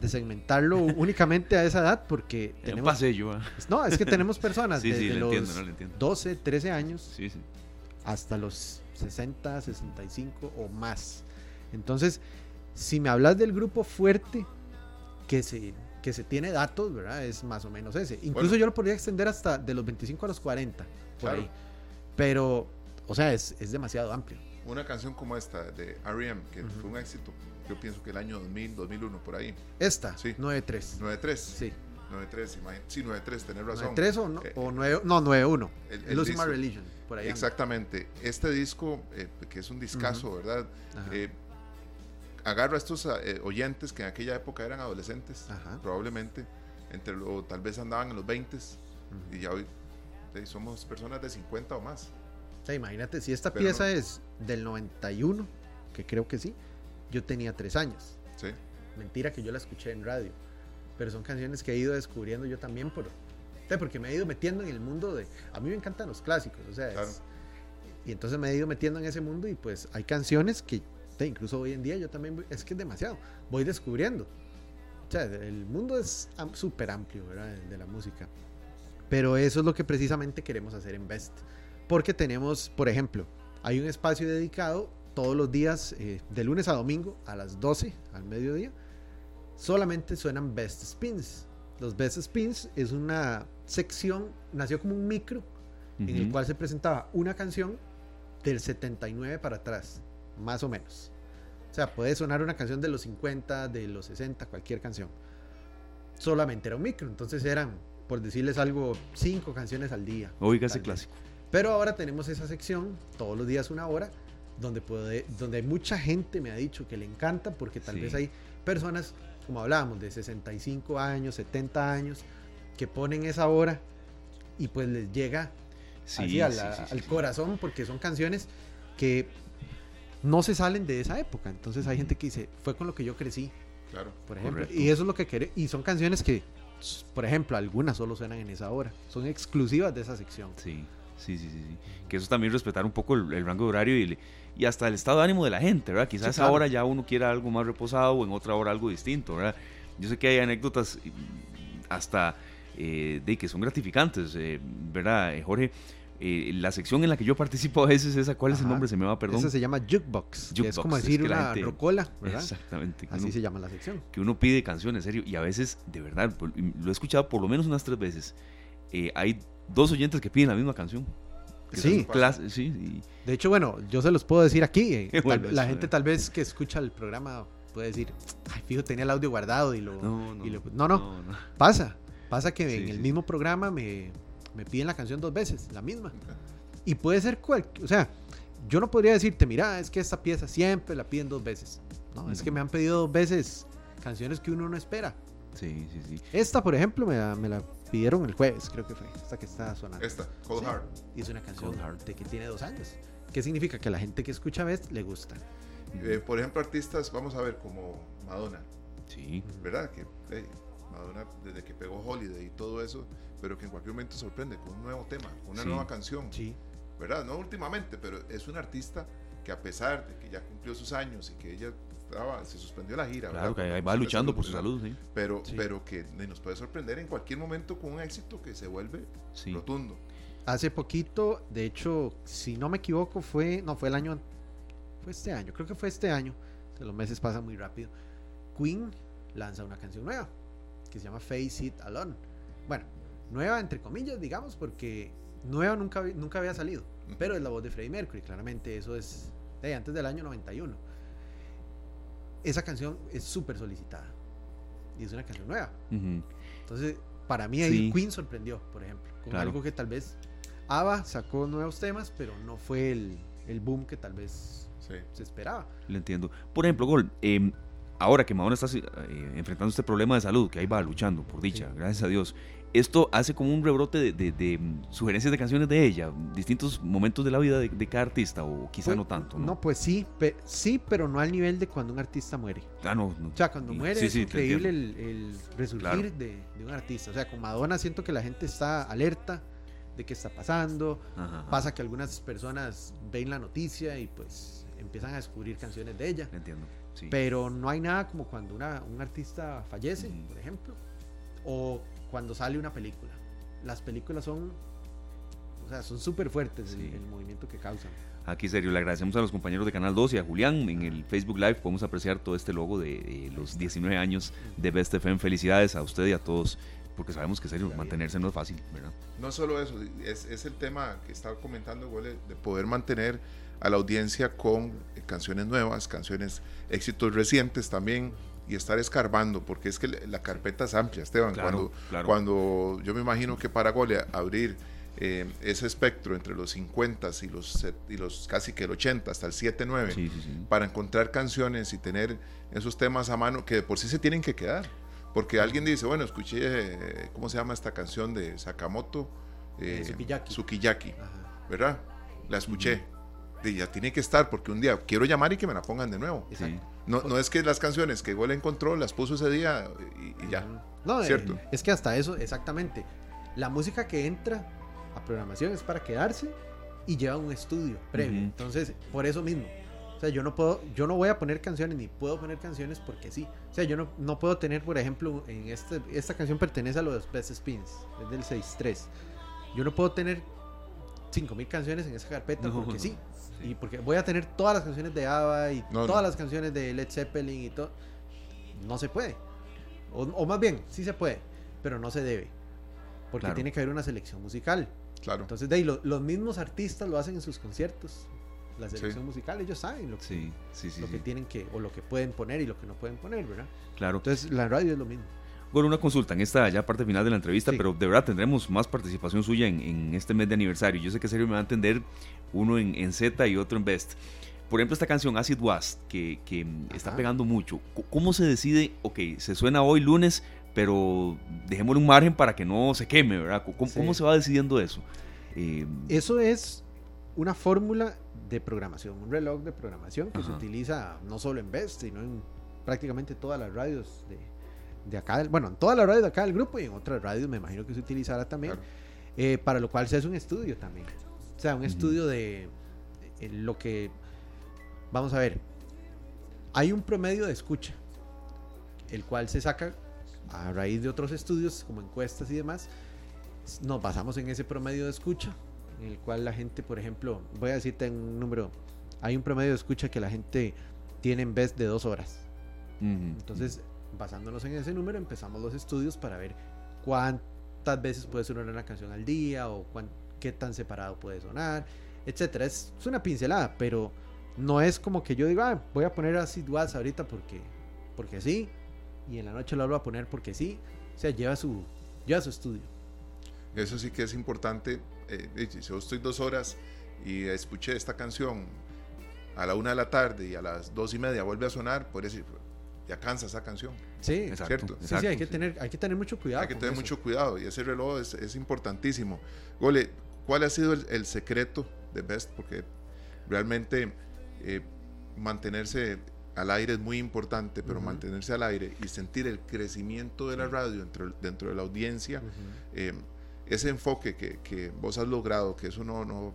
de segmentarlo únicamente a esa edad porque <laughs> tenemos... yo. No, es que tenemos personas <laughs> desde los 12, 13 años hasta los 60, 65 o más. Entonces, si me hablas del grupo fuerte que se, que se tiene datos, ¿verdad? Es más o menos ese. Incluso yo lo podría extender hasta de los 25 a los 40, por ahí. Pero, o sea, es, es, demasiado amplio. Una canción como esta de R.E.M., que fue un éxito, yo pienso que el año 2000, 2001, por ahí. Esta, sí. 9-3. 9-3. Sí. 9-3, sí, 9-3, tenés razón. 9-3 o, no, eh, o 9, no, 9-1. El, el My Religion, por ahí. Exactamente. Este disco, eh, que es un discazo, ¿verdad? Eh, agarro a estos eh, oyentes que en aquella época eran adolescentes, probablemente, entre lo, tal vez andaban en los 20 y ya hoy somos personas de 50 o más. O sea, imagínate, si esta pieza es del 91, que creo que sí, yo tenía 3 años. Sí. Mentira que yo la escuché en radio, pero son canciones que he ido descubriendo yo también por, porque me he ido metiendo en el mundo de... A mí me encantan los clásicos, o sea, y entonces me he ido metiendo en ese mundo y pues hay canciones que incluso hoy en día yo también, es que es demasiado, voy descubriendo. O sea, el mundo es súper amplio, ¿verdad? De la música. Pero eso es lo que precisamente queremos hacer en Best. Porque tenemos, por ejemplo, hay un espacio dedicado todos los días, eh, de lunes a domingo, a las 12 al mediodía. Solamente suenan Best Spins. Los Best Spins es una sección, nació como un micro, en el cual se presentaba una canción del 79 para atrás más o menos. O sea, puede sonar una canción de los 50, de los 60, cualquier canción. Solamente era un micro, entonces eran, por decirles algo, cinco canciones al día. Oiga ese clásico. Pero ahora tenemos esa sección, todos los días una hora, donde, puede, donde hay mucha gente, me ha dicho, que le encanta, porque tal vez hay personas, como hablábamos, de 65 años, 70 años, que ponen esa hora y pues les llega así al corazón, porque son canciones que no se salen de esa época. Entonces hay gente que dice, fue con lo que yo crecí. Claro. Por ejemplo. Y eso es lo que quiere. Y son canciones que, por ejemplo, algunas solo suenan en esa hora. Son exclusivas de esa sección. Sí, sí, sí, sí. Que eso también respetar un poco el, rango de horario y, y, hasta el estado de ánimo de la gente, ¿verdad? Quizás ahora ya uno quiera algo más reposado o en otra hora algo distinto, ¿verdad? Yo sé que hay anécdotas hasta eh, de que son gratificantes, eh, ¿verdad, Jorge? Eh, la sección en la que yo participo a veces, esa, ¿cuál es el nombre? Se me va, perdón. Esa se llama Jukebox, que es como decir una rocola, ¿verdad? Exactamente. Así se llama la sección. Que uno pide canciones, en serio, y a veces, de verdad, lo he escuchado por lo menos unas tres veces. Eh, hay dos oyentes que piden la misma canción. Sí. sí De hecho, bueno, yo se los puedo decir aquí. <laughs> Eh, la gente tal vez que escucha el programa puede decir, ay, fijo, tenía el audio guardado y lo... No, no, no, no, pasa. Pasa que en el mismo programa me, me piden la canción dos veces, la misma. Y puede ser cualquier, o sea, yo no podría decirte, mira, es que esta pieza siempre la piden dos veces. No, es que me han pedido dos veces canciones que uno no espera. Sí, sí, sí. Esta, por ejemplo, me me la pidieron el jueves, creo que fue. Esta que está sonando. Esta, Cold Heart. Y es una canción de que tiene dos años. ¿Qué significa? Que a la gente que escucha Best le gusta. Eh, por ejemplo, artistas, vamos a ver, como Madonna. Sí. ¿Verdad? Que Madonna, desde que pegó Holiday y todo eso, pero que en cualquier momento sorprende con un nuevo tema, una nueva canción. Sí. ¿Verdad? No últimamente, pero es un artista que a pesar de que ya cumplió sus años y que ella estaba, se suspendió la gira. Claro, que va luchando por su salud, sí. Pero, pero que nos puede sorprender en cualquier momento con un éxito que se vuelve rotundo. Hace poquito, de hecho, si no me equivoco, fue, no fue el año, fue este año, creo que fue este año, los meses pasan muy rápido. Queen lanza una canción nueva que se llama Face It Alone. Bueno, nueva entre comillas, digamos, porque nueva nunca, nunca había salido, pero es la voz de Freddie Mercury, claramente eso es de antes del año 91. Esa canción es súper solicitada y es una canción nueva. Entonces, para mí ahí Queen sorprendió, por ejemplo, con algo que tal vez ABBA sacó nuevos temas, pero no fue el, el boom que tal vez se esperaba. Lo entiendo. Por ejemplo, Gol, eh, ahora que Madonna está eh, enfrentando este problema de salud, que ahí va luchando, por dicha, gracias a Dios, esto hace como un rebrote de, mm, sugerencias de canciones de ella, distintos momentos de la vida de, cada artista, o quizá pues, no tanto. ¿no? pues sí, sí, pero no al nivel de cuando un artista muere. Ah, no, O sea, cuando muere es increíble el, resurgir de, un artista. O sea, con Madonna siento que la gente está alerta de qué está pasando. Pasa que algunas personas ven la noticia y pues empiezan a descubrir canciones de ella. Entiendo. Pero no hay nada como cuando una, un artista fallece, por ejemplo, o cuando sale una película. Las películas son, o sea, son súper fuertes el, movimiento que causan. Aquí, serio, le agradecemos a los compañeros de Canal 2 y a Julián. En el Facebook Live podemos apreciar todo este logo de, los 19 años de Best FM. Felicidades a usted y a todos, porque sabemos que, serio, mantenerse no es fácil, ¿verdad? No solo eso, es, es el tema que estaba comentando, de poder mantener a la audiencia con canciones nuevas, canciones, éxitos recientes también y estar escarbando, porque es que la carpeta es amplia, Esteban. cuando, cuando yo me imagino que para Gole abrir eh, ese espectro entre los 50 y los, y los casi que el 80 hasta el 7, 9, para encontrar canciones y tener esos temas a mano que de por sí se tienen que quedar. Porque alguien dice, bueno, escuché, ¿cómo se llama esta canción de Sakamoto? Eh, Sukiyaki. ¿verdad? La escuché ya tiene que estar porque un día quiero llamar y que me la pongan de nuevo. No, no es que las canciones que Gol encontró las puso ese día y, ya. No, ¿cierto? es que hasta eso, exactamente. La música que entra a programación es para quedarse y lleva un estudio previo. Entonces, por eso mismo. O sea, yo no puedo, yo no voy a poner canciones ni puedo poner canciones porque sí. O sea, yo no, no puedo tener, por ejemplo, en este, esta canción pertenece a los Best Spins, es del 6-3. Yo no puedo tener 5000 canciones en esa carpeta porque sí. Y porque voy a tener todas las canciones de ABBA y todas las canciones de Led Zeppelin y todo. No se puede. O, más bien, sí se puede, pero no se debe. Porque tiene que haber una selección musical. Claro. Entonces, de ahí, los mismos artistas lo hacen en sus conciertos. La selección musical, ellos saben lo que, lo que tienen que, o lo que pueden poner y lo que no pueden poner, ¿verdad? Claro. Entonces, la radio es lo mismo. Bueno, una consulta en esta ya parte final de la entrevista, pero de verdad tendremos más participación suya en, este mes de aniversario. Yo sé que Sergio me va a entender uno en, Z y otro en Best. Por ejemplo, esta canción Acid Was, que, está pegando mucho. ¿Cómo se decide? Ok, se suena hoy lunes, pero dejémosle un margen para que no se queme, ¿verdad? ¿Cómo, se va decidiendo eso? Eh, eso es una fórmula de programación, un reloj de programación que se utiliza no solo en Best, sino en prácticamente todas las radios de, de acá, bueno, en todas las radios de acá del grupo y en otras radios me imagino que se utilizará también, eh, para lo cual se hace un estudio también. O sea, un estudio de, lo que, vamos a ver, hay un promedio de escucha, el cual se saca a raíz de otros estudios como encuestas y demás. Nos basamos en ese promedio de escucha, en el cual la gente, por ejemplo, voy a decirte un número, hay un promedio de escucha que la gente tiene en vez de dos horas. Entonces, basándonos en ese número, empezamos los estudios para ver cuántas veces puede sonar una canción al día o qué tan separado puede sonar, etcétera. Es, una pincelada, pero no es como que yo diga, ah, voy a poner así duas ahorita porque, porque sí, y en la noche lo voy a poner porque sí. O sea, lleva su, lleva su estudio. Eso sí que es importante. Eh, yo estoy dos horas y escuché esta canción a la una de la tarde y a las dos y media vuelve a sonar, por decir, ya cansa esa canción. Sí, ¿cierto? sí, sí, hay que, Tener, hay que tener mucho cuidado. Hay que tener mucho cuidado y ese reloj es, es importantísimo. Gole, ¿cuál ha sido el, secreto de Best? Porque realmente eh, mantenerse al aire es muy importante, pero mantenerse al aire y sentir el crecimiento de la radio dentro, dentro de la audiencia, eh, ese enfoque que, que, vos has logrado, que eso no, no,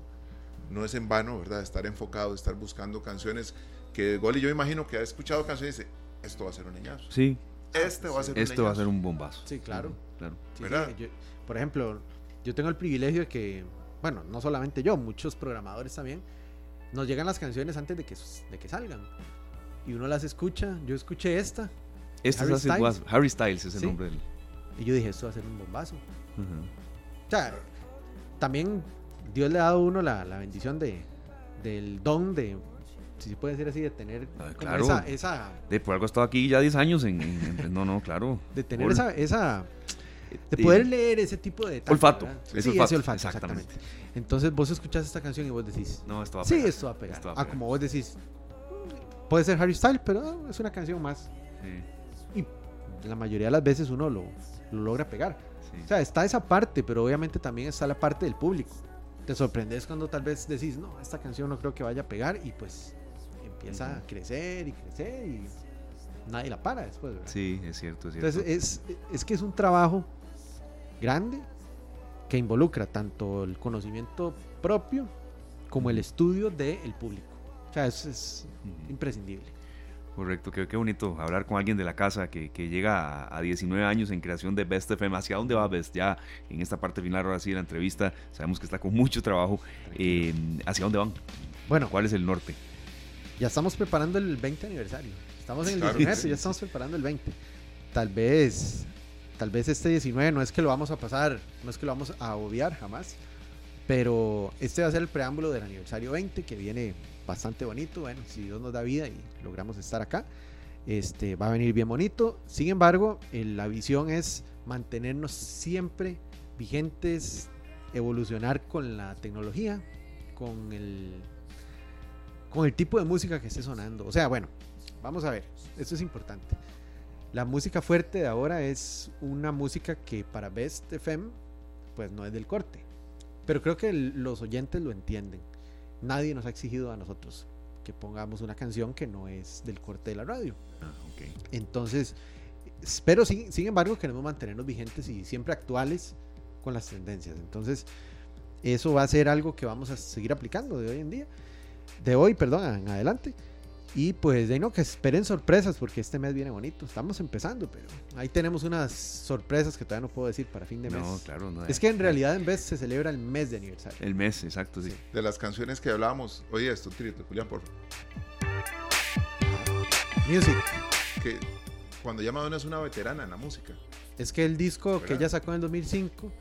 no es en vano, ¿verdad? Estar enfocado, estar buscando canciones que Gole yo imagino que ha escuchado canciones y dice, esto va a ser un niñazo. Sí. Este va a ser un Esto va a ser un bombazo. Sí, claro. claro. por ejemplo, yo tengo el privilegio de que, bueno, no solamente yo, muchos programadores también, nos llegan las canciones antes de que, de que salgan. Y uno las escucha. Yo escuché esta. Esta Harry, Styles. Harry Styles es el nombre del... Y yo dije, esto va a ser un bombazo. O sea, también Dios le ha dado a uno la, la bendición de, del don de si se puede decir así, de tener ah, esa, De por algo he estado aquí ya 10 años en, No, no, claro. <laughs> De tener esa, esa... De poder leer ese tipo de... olfato. sí, ese olfato, exactamente. Entonces vos escuchás esta canción y vos decís... No, esto va a pegar. Sí, esto va a pegar. Ah, como vos decís... Puede ser Harry Styles, pero es una canción más. Y la mayoría de las veces uno lo, lo logra pegar. O sea, está esa parte, pero obviamente también está la parte del público. Te sorprendes cuando tal vez decís, no, esta canción no creo que vaya a pegar y pues empieza a crecer y crecer y nadie la para después. Sí, es cierto, es cierto. Entonces es, es que es un trabajo grande que involucra tanto el conocimiento propio como el estudio del público. O sea, eso es imprescindible. Correcto, qué, qué, bonito hablar con alguien de la casa que, que llega a, 19 años en creación de Best FM. ¿Hacia dónde va Best? Ya en esta parte final, ahora sí, de la entrevista, sabemos que está con mucho trabajo. Eh, ¿Hacia dónde van? Bueno, ¿cuál es el norte? Ya estamos preparando el 20 aniversario. Estamos en el 19, ya estamos preparando el 20. Tal vez, tal vez este 19 no es que lo vamos a pasar, no es que lo vamos a obviar jamás, pero este va a ser el preámbulo del aniversario 20 que viene bastante bonito. Bueno, si Dios nos da vida y logramos estar acá, este va a venir bien bonito. Sin embargo, la visión es mantenernos siempre vigentes, evolucionar con la tecnología, con el con el tipo de música que esté sonando. O sea, bueno, vamos a ver, esto es importante. La música fuerte de ahora es una música que para Best FM, pues no es del corte. Pero creo que los oyentes lo entienden. Nadie nos ha exigido a nosotros que pongamos una canción que no es del corte de la radio. Ah, Entonces, pero sin, sin embargo queremos mantenernos vigentes y siempre actuales con las tendencias. Entonces, eso va a ser algo que vamos a seguir aplicando de hoy en día de hoy, perdón, en adelante. Y pues de no que esperen sorpresas porque este mes viene bonito. Estamos empezando, pero ahí tenemos unas sorpresas que todavía no puedo decir para fin de mes. No, claro, no. Es que en realidad en vez se celebra el mes de aniversario. El mes, exacto, sí. De las canciones que hablábamos, oye esto, Trito, Julián, por Music. Que cuando ya Madonna es una veterana en la música. Es que el disco que ella sacó en el 2005,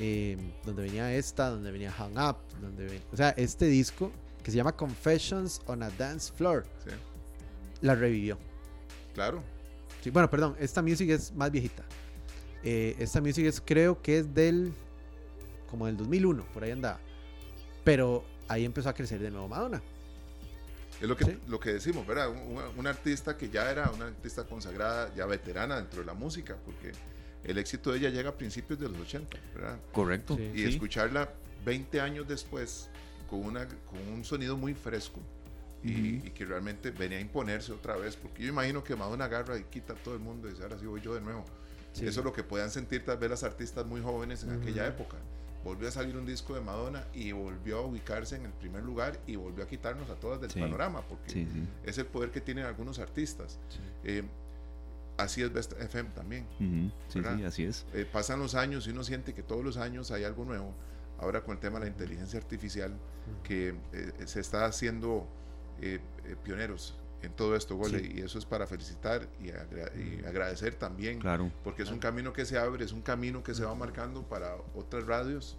eh, donde venía esta, donde venía Hang Up, donde venía, o sea, este disco que se llama Confessions on a Dance Floor. La revivió. Claro. Sí, bueno, perdón, esta music es más viejita. Eh, esta music es, creo que es del. como del 2001, por ahí andaba. Pero ahí empezó a crecer de nuevo Madonna. Es lo que, lo que decimos, ¿verdad? Un, artista que ya era una artista consagrada, ya veterana dentro de la música, porque el éxito de ella llega a principios de los 80, ¿verdad? Correcto. Y escucharla 20 años después con, una, con un sonido muy fresco y, que realmente venía a imponerse otra vez, porque yo imagino que Madonna agarra y quita a todo el mundo y dice, ahora sí voy yo de nuevo. Eso es lo que puedan sentir tal vez las artistas muy jóvenes en aquella época. Volvió a salir un disco de Madonna y volvió a ubicarse en el primer lugar y volvió a quitarnos a todas del panorama, porque es el poder que tienen algunos artistas. Eh, así es Best FM también. Sí, así es. Eh, pasan los años y uno siente que todos los años hay algo nuevo ahora con el tema de la inteligencia artificial, que eh, se está haciendo eh, eh, pioneros en todo esto, y eso es para felicitar y, agradecer también, claro. porque es un camino que se abre, es un camino que se va marcando para otras radios.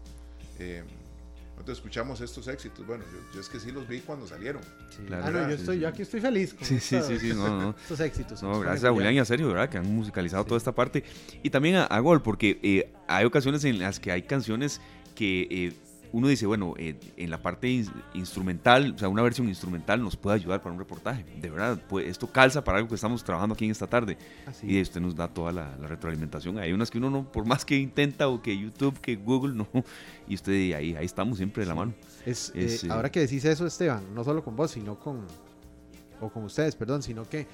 nosotros escuchamos estos éxitos, bueno, yo, es que sí los vi cuando salieron. Claro, ah, yo, estoy, yo aquí estoy feliz sí, sí, sí, sí, no, no. <laughs> estos éxitos. No, gracias a Julián y a Sergio, ¿verdad? Que han musicalizado toda esta parte. Y también a, a Gol, porque hay ocasiones en las que hay canciones que eh, uno dice, bueno, eh, en la parte instrumental, o sea, una versión instrumental nos puede ayudar para un reportaje. De verdad, pues, esto calza para algo que estamos trabajando aquí en esta tarde. Y usted nos da toda la, retroalimentación. Hay unas que uno no, por más que intenta, o que YouTube, que Google, no. Y usted ahí, ahí estamos siempre de la mano. Es, eh, ahora que decís eso, Esteban, no solo con vos, sino con, o con ustedes, perdón, sino que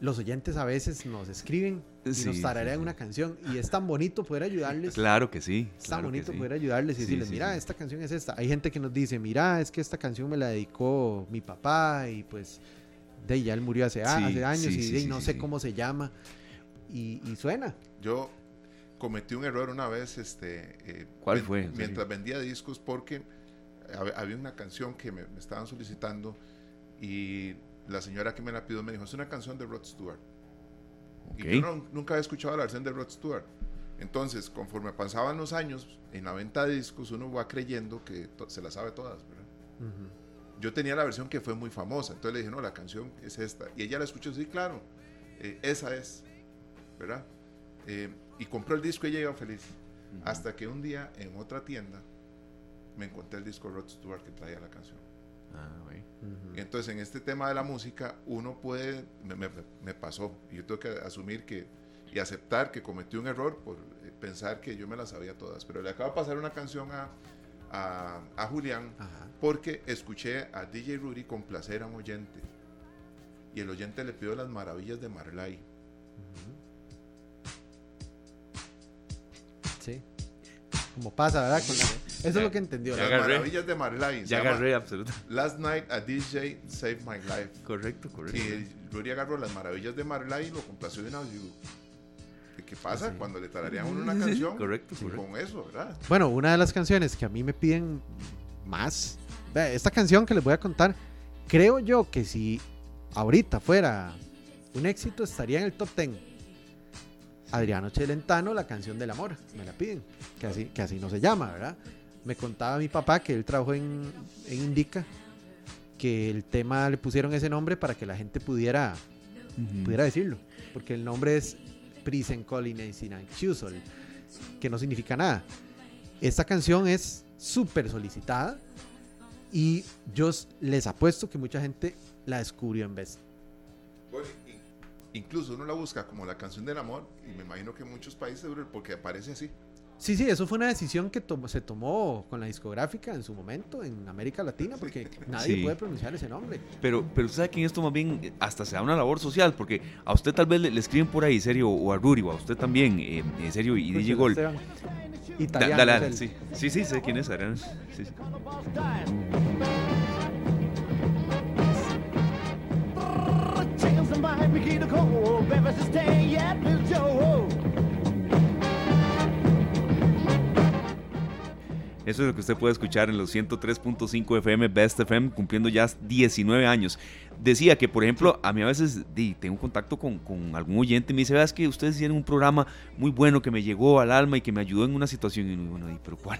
los oyentes a veces nos escriben y nos tararean una canción y es tan bonito poder ayudarles. Claro que sí. Es tan bonito poder ayudarles y decirles, mira, esta canción es esta. Hay gente que nos dice, mira, es que esta canción me la dedicó mi papá y pues de ya él murió hace, años y no sé cómo se llama y, suena. Yo cometí un error una vez, este, eh, ¿cuál fue? Mientras vendía discos porque había una canción que me estaban solicitando y la señora que me la pidió me dijo, es una canción de Rod Stewart. Y yo nunca había escuchado la versión de Rod Stewart. Entonces, conforme pasaban los años, en la venta de discos uno va creyendo que se la sabe todas, ¿verdad? Yo tenía la versión que fue muy famosa, entonces le dije, no, la canción es esta. Y ella la escuchó, sí, claro, eh, esa es, ¿verdad? Eh, y compró el disco y ella iba feliz. Hasta que un día en otra tienda me encontré el disco Rod Stewart que traía la canción. Ah, Entonces, en este tema de la música, uno puede, me, pasó, y yo tengo que asumir que, y aceptar que cometí un error por eh, pensar que yo me las sabía todas, pero le acabo de pasar una canción a, a, Julián porque escuché a DJ Rudy complacer a un oyente. Y el oyente le pidió las maravillas de Marley. Sí. Como pasa, ¿verdad? Eso es lo que entendió. Las maravillas de Marley. Ya agarré, absoluto. Last night a DJ saved my life. Correcto, correcto. Y Rudy agarró las maravillas de Marley y lo complació de una ¿Qué pasa cuando le tararían una canción correcto, con eso, verdad? Bueno, una de las canciones que a mí me piden más. Esta canción que les voy a contar, creo yo que si ahorita fuera un éxito, estaría en el top 10. Adriano Celentano, la canción del amor, me la piden, que así, que así no se llama, ¿verdad? Me contaba mi papá que él trabajó en, Indica, que el tema le pusieron ese nombre para que la gente pudiera, pudiera decirlo, porque el nombre es Prisen Chusol, que no significa nada. Esta canción es súper solicitada y yo les apuesto que mucha gente la descubrió en vez. Incluso uno la busca como la canción del amor y me imagino que en muchos países porque aparece así. Sí, sí, eso fue una decisión que se tomó con la discográfica en su momento en América Latina, porque <laughs> nadie puede pronunciar ese nombre. Pero, pero usted sabe que en esto más bien hasta se da una labor social, porque a usted tal vez le, escriben por ahí, serio, o a Ruri, o a usted también, eh, en serio, y DJ Gol. Italiano. sí. sí, sí, sé quién es, Adrián. Sí, sí. Eso es lo que usted puede escuchar en los 103.5 FM Best FM, cumpliendo ya 19 años. Decía que, por ejemplo, a mí a veces di, tengo contacto con, algún oyente y me dice, veas que ustedes tienen un programa muy bueno que me llegó al alma y que me ayudó en una situación. Y bueno, pero ¿cuál?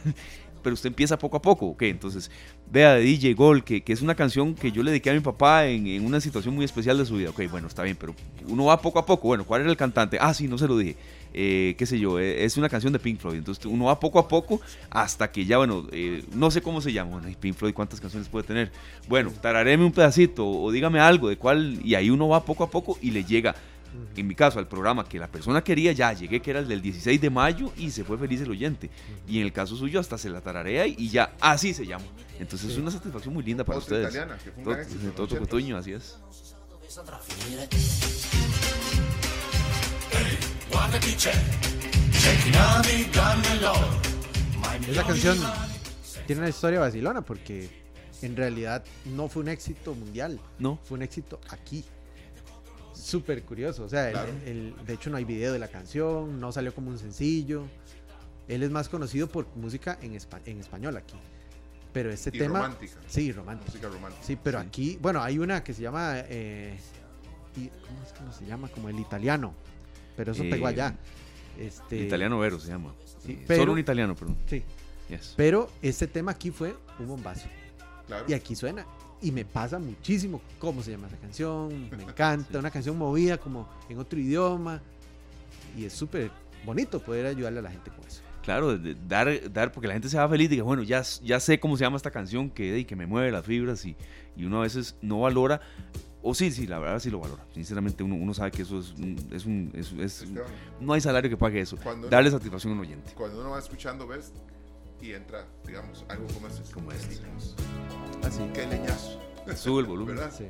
Pero usted empieza poco a poco, ¿ok? Entonces, vea de DJ Gol, que, que, es una canción que yo le dediqué a mi papá en, en, una situación muy especial de su vida. Ok, bueno, está bien, pero uno va poco a poco. Bueno, ¿cuál era el cantante? Ah, sí, no se lo dije. Eh, qué sé yo, eh, es una canción de Pink Floyd. Entonces uno va poco a poco hasta que ya, bueno, eh, no sé cómo se llama. Bueno, Pink Floyd, ¿cuántas canciones puede tener? Bueno, tarareme un pedacito o dígame algo de cuál. Y ahí uno va poco a poco y le llega. En mi caso, al programa que la persona quería, ya llegué, que era el del 16 de mayo, y se fue feliz el oyente. Y en el caso suyo, hasta se la tararea y ya así se llama. Entonces es una satisfacción muy linda para ustedes. Italiana, que fue un todo, todo así es. Esa canción tiene una historia vacilona porque en realidad no fue un éxito mundial. No. Fue un éxito aquí. Súper curioso. O sea, de hecho no hay video de la canción, no salió como un sencillo. Él es más conocido por música en, en español aquí. Pero este tema. Romántica. Sí, romántica. Música romántica. Sí, pero aquí, bueno, hay una que se llama. Eh, ¿Cómo se llama? Como el italiano pero eso pegó allá. Eh, este, italiano Vero se llama. Solo un italiano, perdón. Sí. Pero este tema aquí fue un bombazo. Y aquí suena. Y me pasa muchísimo cómo se llama esa canción. Me <laughs> encanta. Una canción movida como en otro idioma. Y es súper bonito poder ayudarle a la gente con eso. Claro, dar, dar, porque la gente se va feliz y diga, bueno, ya, ya sé cómo se llama esta canción que, que me mueve las fibras y, y uno a veces no valora o sí, sí, la verdad sí lo valora. Sinceramente, uno, uno sabe que eso es, es un. Es, no hay salario que pague eso. Darle satisfacción a un oyente. Cuando uno va escuchando, ves y entra, digamos, algo como este. Como este. Así. Qué leñazo. Sube el volumen. ¿Verdad? Sí.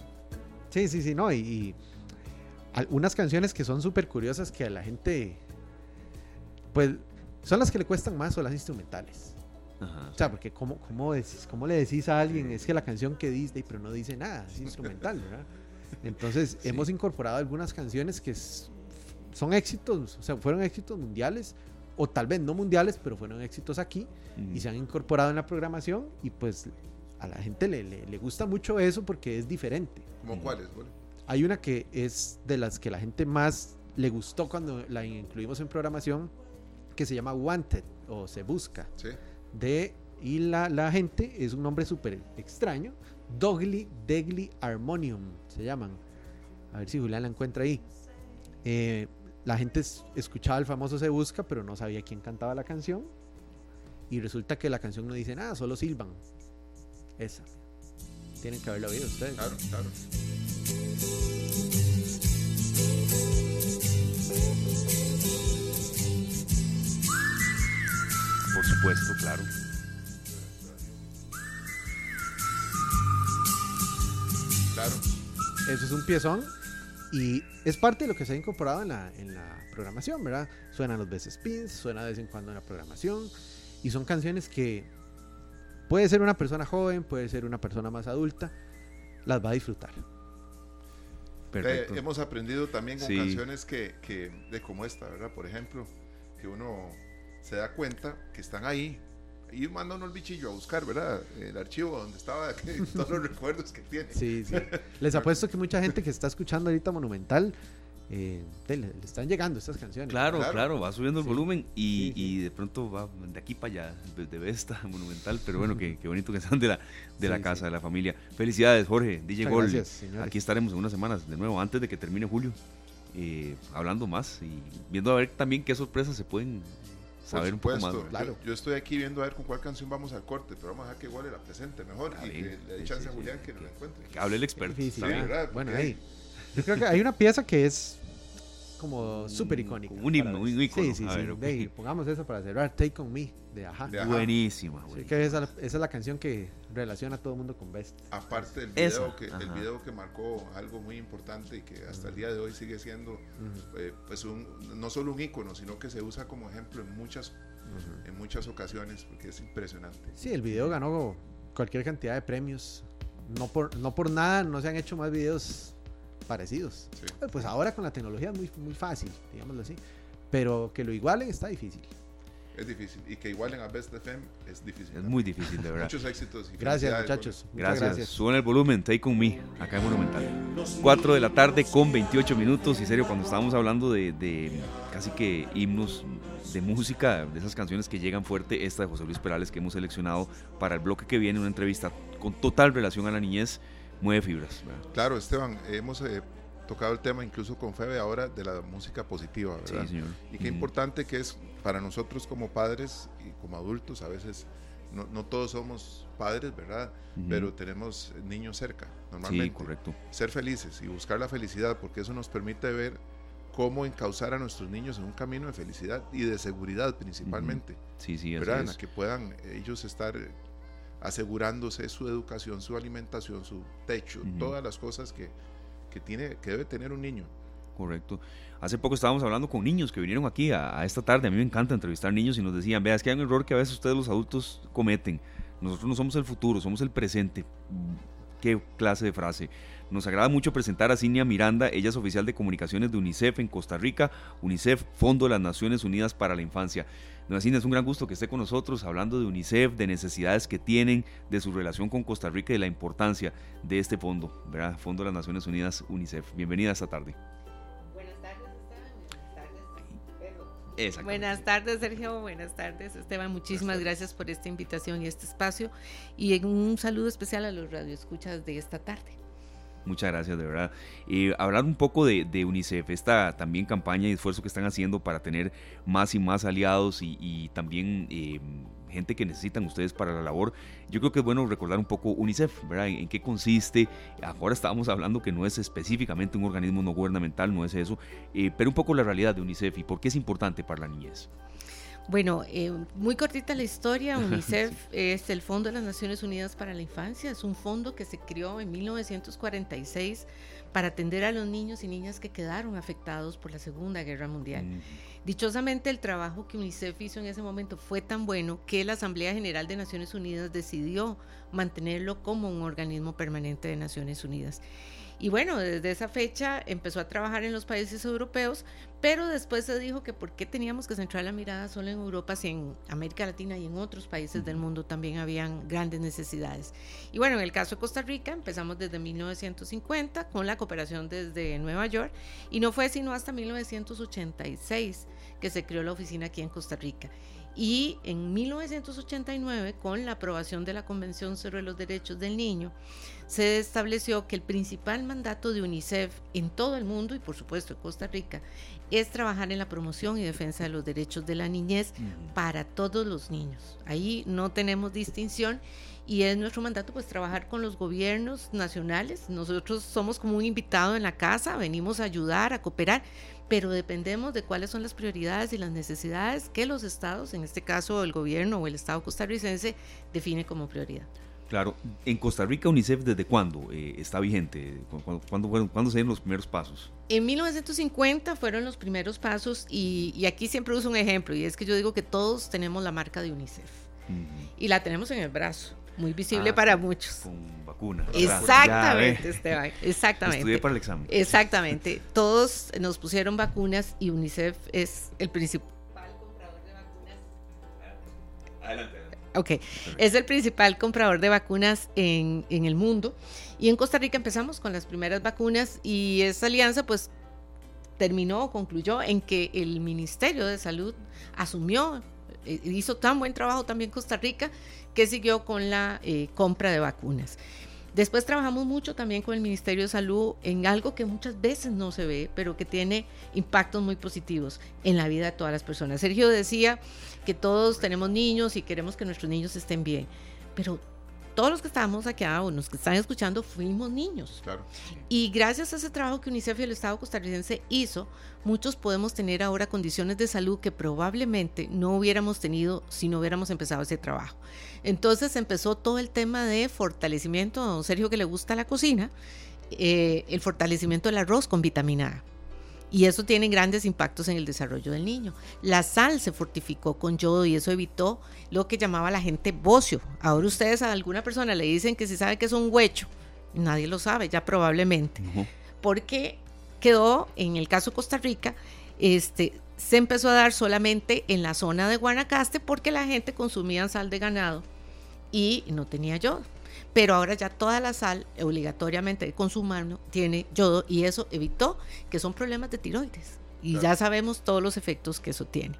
Sí, sí, sí, no. Y, algunas canciones que son súper curiosas que a la gente. Pues son las que le cuestan más o las instrumentales. O sea, porque ¿cómo, cómo, decís, ¿cómo le decís a alguien? Es que la canción que dice, pero no dice nada, es instrumental, <laughs> ¿verdad? Entonces, hemos incorporado algunas canciones que son éxitos, o sea, fueron éxitos mundiales, o tal vez no mundiales, pero fueron éxitos aquí, y se han incorporado en la programación, y pues a la gente le, le, gusta mucho eso porque es diferente. ¿Cómo cuáles? Hay una que es de las que la gente más le gustó cuando la incluimos en programación, que se llama Wanted, o Se Busca. Sí de y la, la gente es un nombre súper extraño. Dogly Degly Harmonium se llaman. A ver si Julián la encuentra ahí. Eh, la gente escuchaba el famoso Se Busca, pero no sabía quién cantaba la canción. Y resulta que la canción no dice nada, solo silban. Esa. tienen que haberlo oído ustedes. Claro, claro. Por supuesto, claro. Claro. Eso es un piezón y es parte de lo que se ha incorporado en la, en la programación, ¿verdad? Suenan los veces spins, suena de vez en cuando en la programación y son canciones que puede ser una persona joven, puede ser una persona más adulta, las va a disfrutar. Perfecto. hemos aprendido también con canciones que, que, de como esta, ¿verdad? Por ejemplo, que uno se da cuenta que están ahí, y manda uno el bichillo a buscar, ¿verdad? El archivo donde estaba <laughs> todos los recuerdos que tiene. Sí, sí. <laughs> Les apuesto que mucha gente que está escuchando ahorita Monumental eh, le, están llegando estas canciones. Claro, claro, va subiendo el volumen y, y, de pronto va de aquí para allá, de Vesta, <laughs> Monumental, pero bueno, qué, qué bonito que están de la, de la casa, de la familia. Felicidades, Jorge, DJ Gol. Gracias, aquí estaremos en unas semanas de nuevo, antes de que termine julio, eh, hablando más y viendo a ver también qué sorpresas se pueden saber un poco más. Claro. Yo, estoy aquí viendo a ver con cuál canción vamos al corte, pero vamos a dejar que igual la presente mejor y que le dé chance a Julián que lo encuentre. Que hable el experto. bueno, ahí. Yo creo que hay una pieza que es como súper icónica. Un himno, un icono. Sí, sí, sí. pongamos eso para cerrar. Take On Me de Aja. Buenísima. que esa, es la canción que relaciona a todo el mundo con Best. Aparte del video, que, el video que marcó algo muy importante y que hasta el día de hoy sigue siendo eh, pues un, no solo un icono, sino que se usa como ejemplo en muchas, en muchas ocasiones porque es impresionante. Sí, el video ganó cualquier cantidad de premios. No por, no por nada no se han hecho más videos parecidos. Pues ahora con la tecnología es muy, muy fácil, digámoslo así. Pero que lo igualen está difícil. Es difícil. Y que igualen a Best FM es difícil. Es muy difícil, de verdad. Muchos éxitos. gracias, muchachos. Gracias. gracias. Suben el volumen, Take On Me, acá en Monumental. 4 de la tarde con 28 minutos. Y serio, cuando estábamos hablando de, de casi que himnos de música, de esas canciones que llegan fuerte, esta de José Luis Perales que hemos seleccionado para el bloque que viene, una entrevista con total relación a la niñez mueve fibras. Claro, Esteban, hemos eh, tocado el tema incluso con Febe ahora de la música positiva, ¿verdad? Sí, señor. Y qué importante que es para nosotros como padres y como adultos, a veces no, no todos somos padres, ¿verdad? Pero tenemos niños cerca, normalmente. Sí, correcto. Ser felices y buscar la felicidad, porque eso nos permite ver cómo encauzar a nuestros niños en un camino de felicidad y de seguridad principalmente. Sí, sí, ¿verdad? que puedan ellos estar asegurándose su educación, su alimentación, su techo, todas las cosas que, que, tiene, que debe tener un niño. Correcto. Hace poco estábamos hablando con niños que vinieron aquí a, esta tarde. A mí me encanta entrevistar niños y nos decían, vea, es que hay un error que a veces ustedes los adultos cometen. Nosotros no somos el futuro, somos el presente. Qué clase de frase. Nos agrada mucho presentar a Cinia Miranda, ella es oficial de comunicaciones de UNICEF en Costa Rica, UNICEF, Fondo de las Naciones Unidas para la Infancia. Doña Cinia, es un gran gusto que esté con nosotros hablando de UNICEF, de necesidades que tienen, de su relación con Costa Rica y de la importancia de este fondo, ¿verdad? Fondo de las Naciones Unidas, UNICEF. Bienvenida esta tarde. Buenas tardes, Esteban. Buenas tardes, Buenas tardes, Sergio. Buenas tardes, Esteban. Muchísimas gracias por esta invitación y este espacio. Y un saludo especial a los radioescuchas de esta tarde. Muchas gracias, de verdad. Eh, hablar un poco de, UNICEF, esta también campaña y esfuerzo que están haciendo para tener más y más aliados y, también eh, gente que necesitan ustedes para la labor. Yo creo que es bueno recordar un poco UNICEF, ¿verdad? ¿En, qué consiste? Ahora estábamos hablando que no es específicamente un organismo no gubernamental, no es eso, eh, pero un poco la realidad de UNICEF y por qué es importante para la niñez. Bueno, eh, muy cortita la historia. <laughs> UNICEF es el Fondo de las Naciones Unidas para la Infancia. Es un fondo que se creó en 1946 para atender a los niños y niñas que quedaron afectados por la Segunda Guerra Mundial. Dichosamente, el trabajo que UNICEF hizo en ese momento fue tan bueno que la Asamblea General de Naciones Unidas decidió mantenerlo como un organismo permanente de Naciones Unidas. Y bueno, desde esa fecha empezó a trabajar en los países europeos, pero después se dijo que por qué teníamos que centrar la mirada solo en Europa si en América Latina y en otros países del mundo también habían grandes necesidades. Y bueno, en el caso de Costa Rica empezamos desde 1950 con la cooperación desde Nueva York y no fue sino hasta 1986 que se creó la oficina aquí en Costa Rica. Y en 1989, con la aprobación de la Convención sobre los Derechos del Niño, se estableció que el principal mandato de UNICEF en todo el mundo y por supuesto en Costa Rica es trabajar en la promoción y defensa de los derechos de la niñez para todos los niños. Ahí no tenemos distinción y es nuestro mandato pues trabajar con los gobiernos nacionales. Nosotros somos como un invitado en la casa, venimos a ayudar, a cooperar, pero dependemos de cuáles son las prioridades y las necesidades que los estados, en este caso el gobierno o el estado costarricense, define como prioridad. Claro, en Costa Rica UNICEF desde cuándo eh, está vigente? ¿Cuándo, ¿Cuándo, se dieron los primeros pasos? En 1950 fueron los primeros pasos y, aquí siempre uso un ejemplo y es que yo digo que todos tenemos la marca de UNICEF y la tenemos en el brazo, muy visible ah, para muchos. Con vacuna. Exactamente, Esteban, exactamente. Estudié para el examen. Exactamente, todos nos pusieron vacunas y UNICEF es el principal comprador de vacunas. Adelante. Ok, es el principal comprador de vacunas en, en, el mundo. Y en Costa Rica empezamos con las primeras vacunas y esa alianza pues terminó o concluyó en que el Ministerio de Salud asumió, eh, hizo tan buen trabajo también Costa Rica que siguió con la eh, compra de vacunas. Después trabajamos mucho también con el Ministerio de Salud en algo que muchas veces no se ve, pero que tiene impactos muy positivos en la vida de todas las personas. Sergio decía que todos tenemos niños y queremos que nuestros niños estén bien, pero todos los que estamos aquí o los que están escuchando fuimos niños. Y gracias a ese trabajo que UNICEF y el Estado costarricense hizo, muchos podemos tener ahora condiciones de salud que probablemente no hubiéramos tenido si no hubiéramos empezado ese trabajo. Entonces empezó todo el tema de fortalecimiento, a don Sergio que le gusta la cocina, eh, el fortalecimiento del arroz con vitamina A y eso tiene grandes impactos en el desarrollo del niño. La sal se fortificó con yodo y eso evitó lo que llamaba la gente bocio. Ahora ustedes a alguna persona le dicen que si sabe que es un huecho, nadie lo sabe ya probablemente, porque quedó en el caso Costa Rica, este, se empezó a dar solamente en la zona de Guanacaste porque la gente consumía sal de ganado y no tenía yodo pero ahora ya toda la sal obligatoriamente consumarlo tiene yodo y eso evitó que son problemas de tiroides y ya sabemos todos los efectos que eso tiene.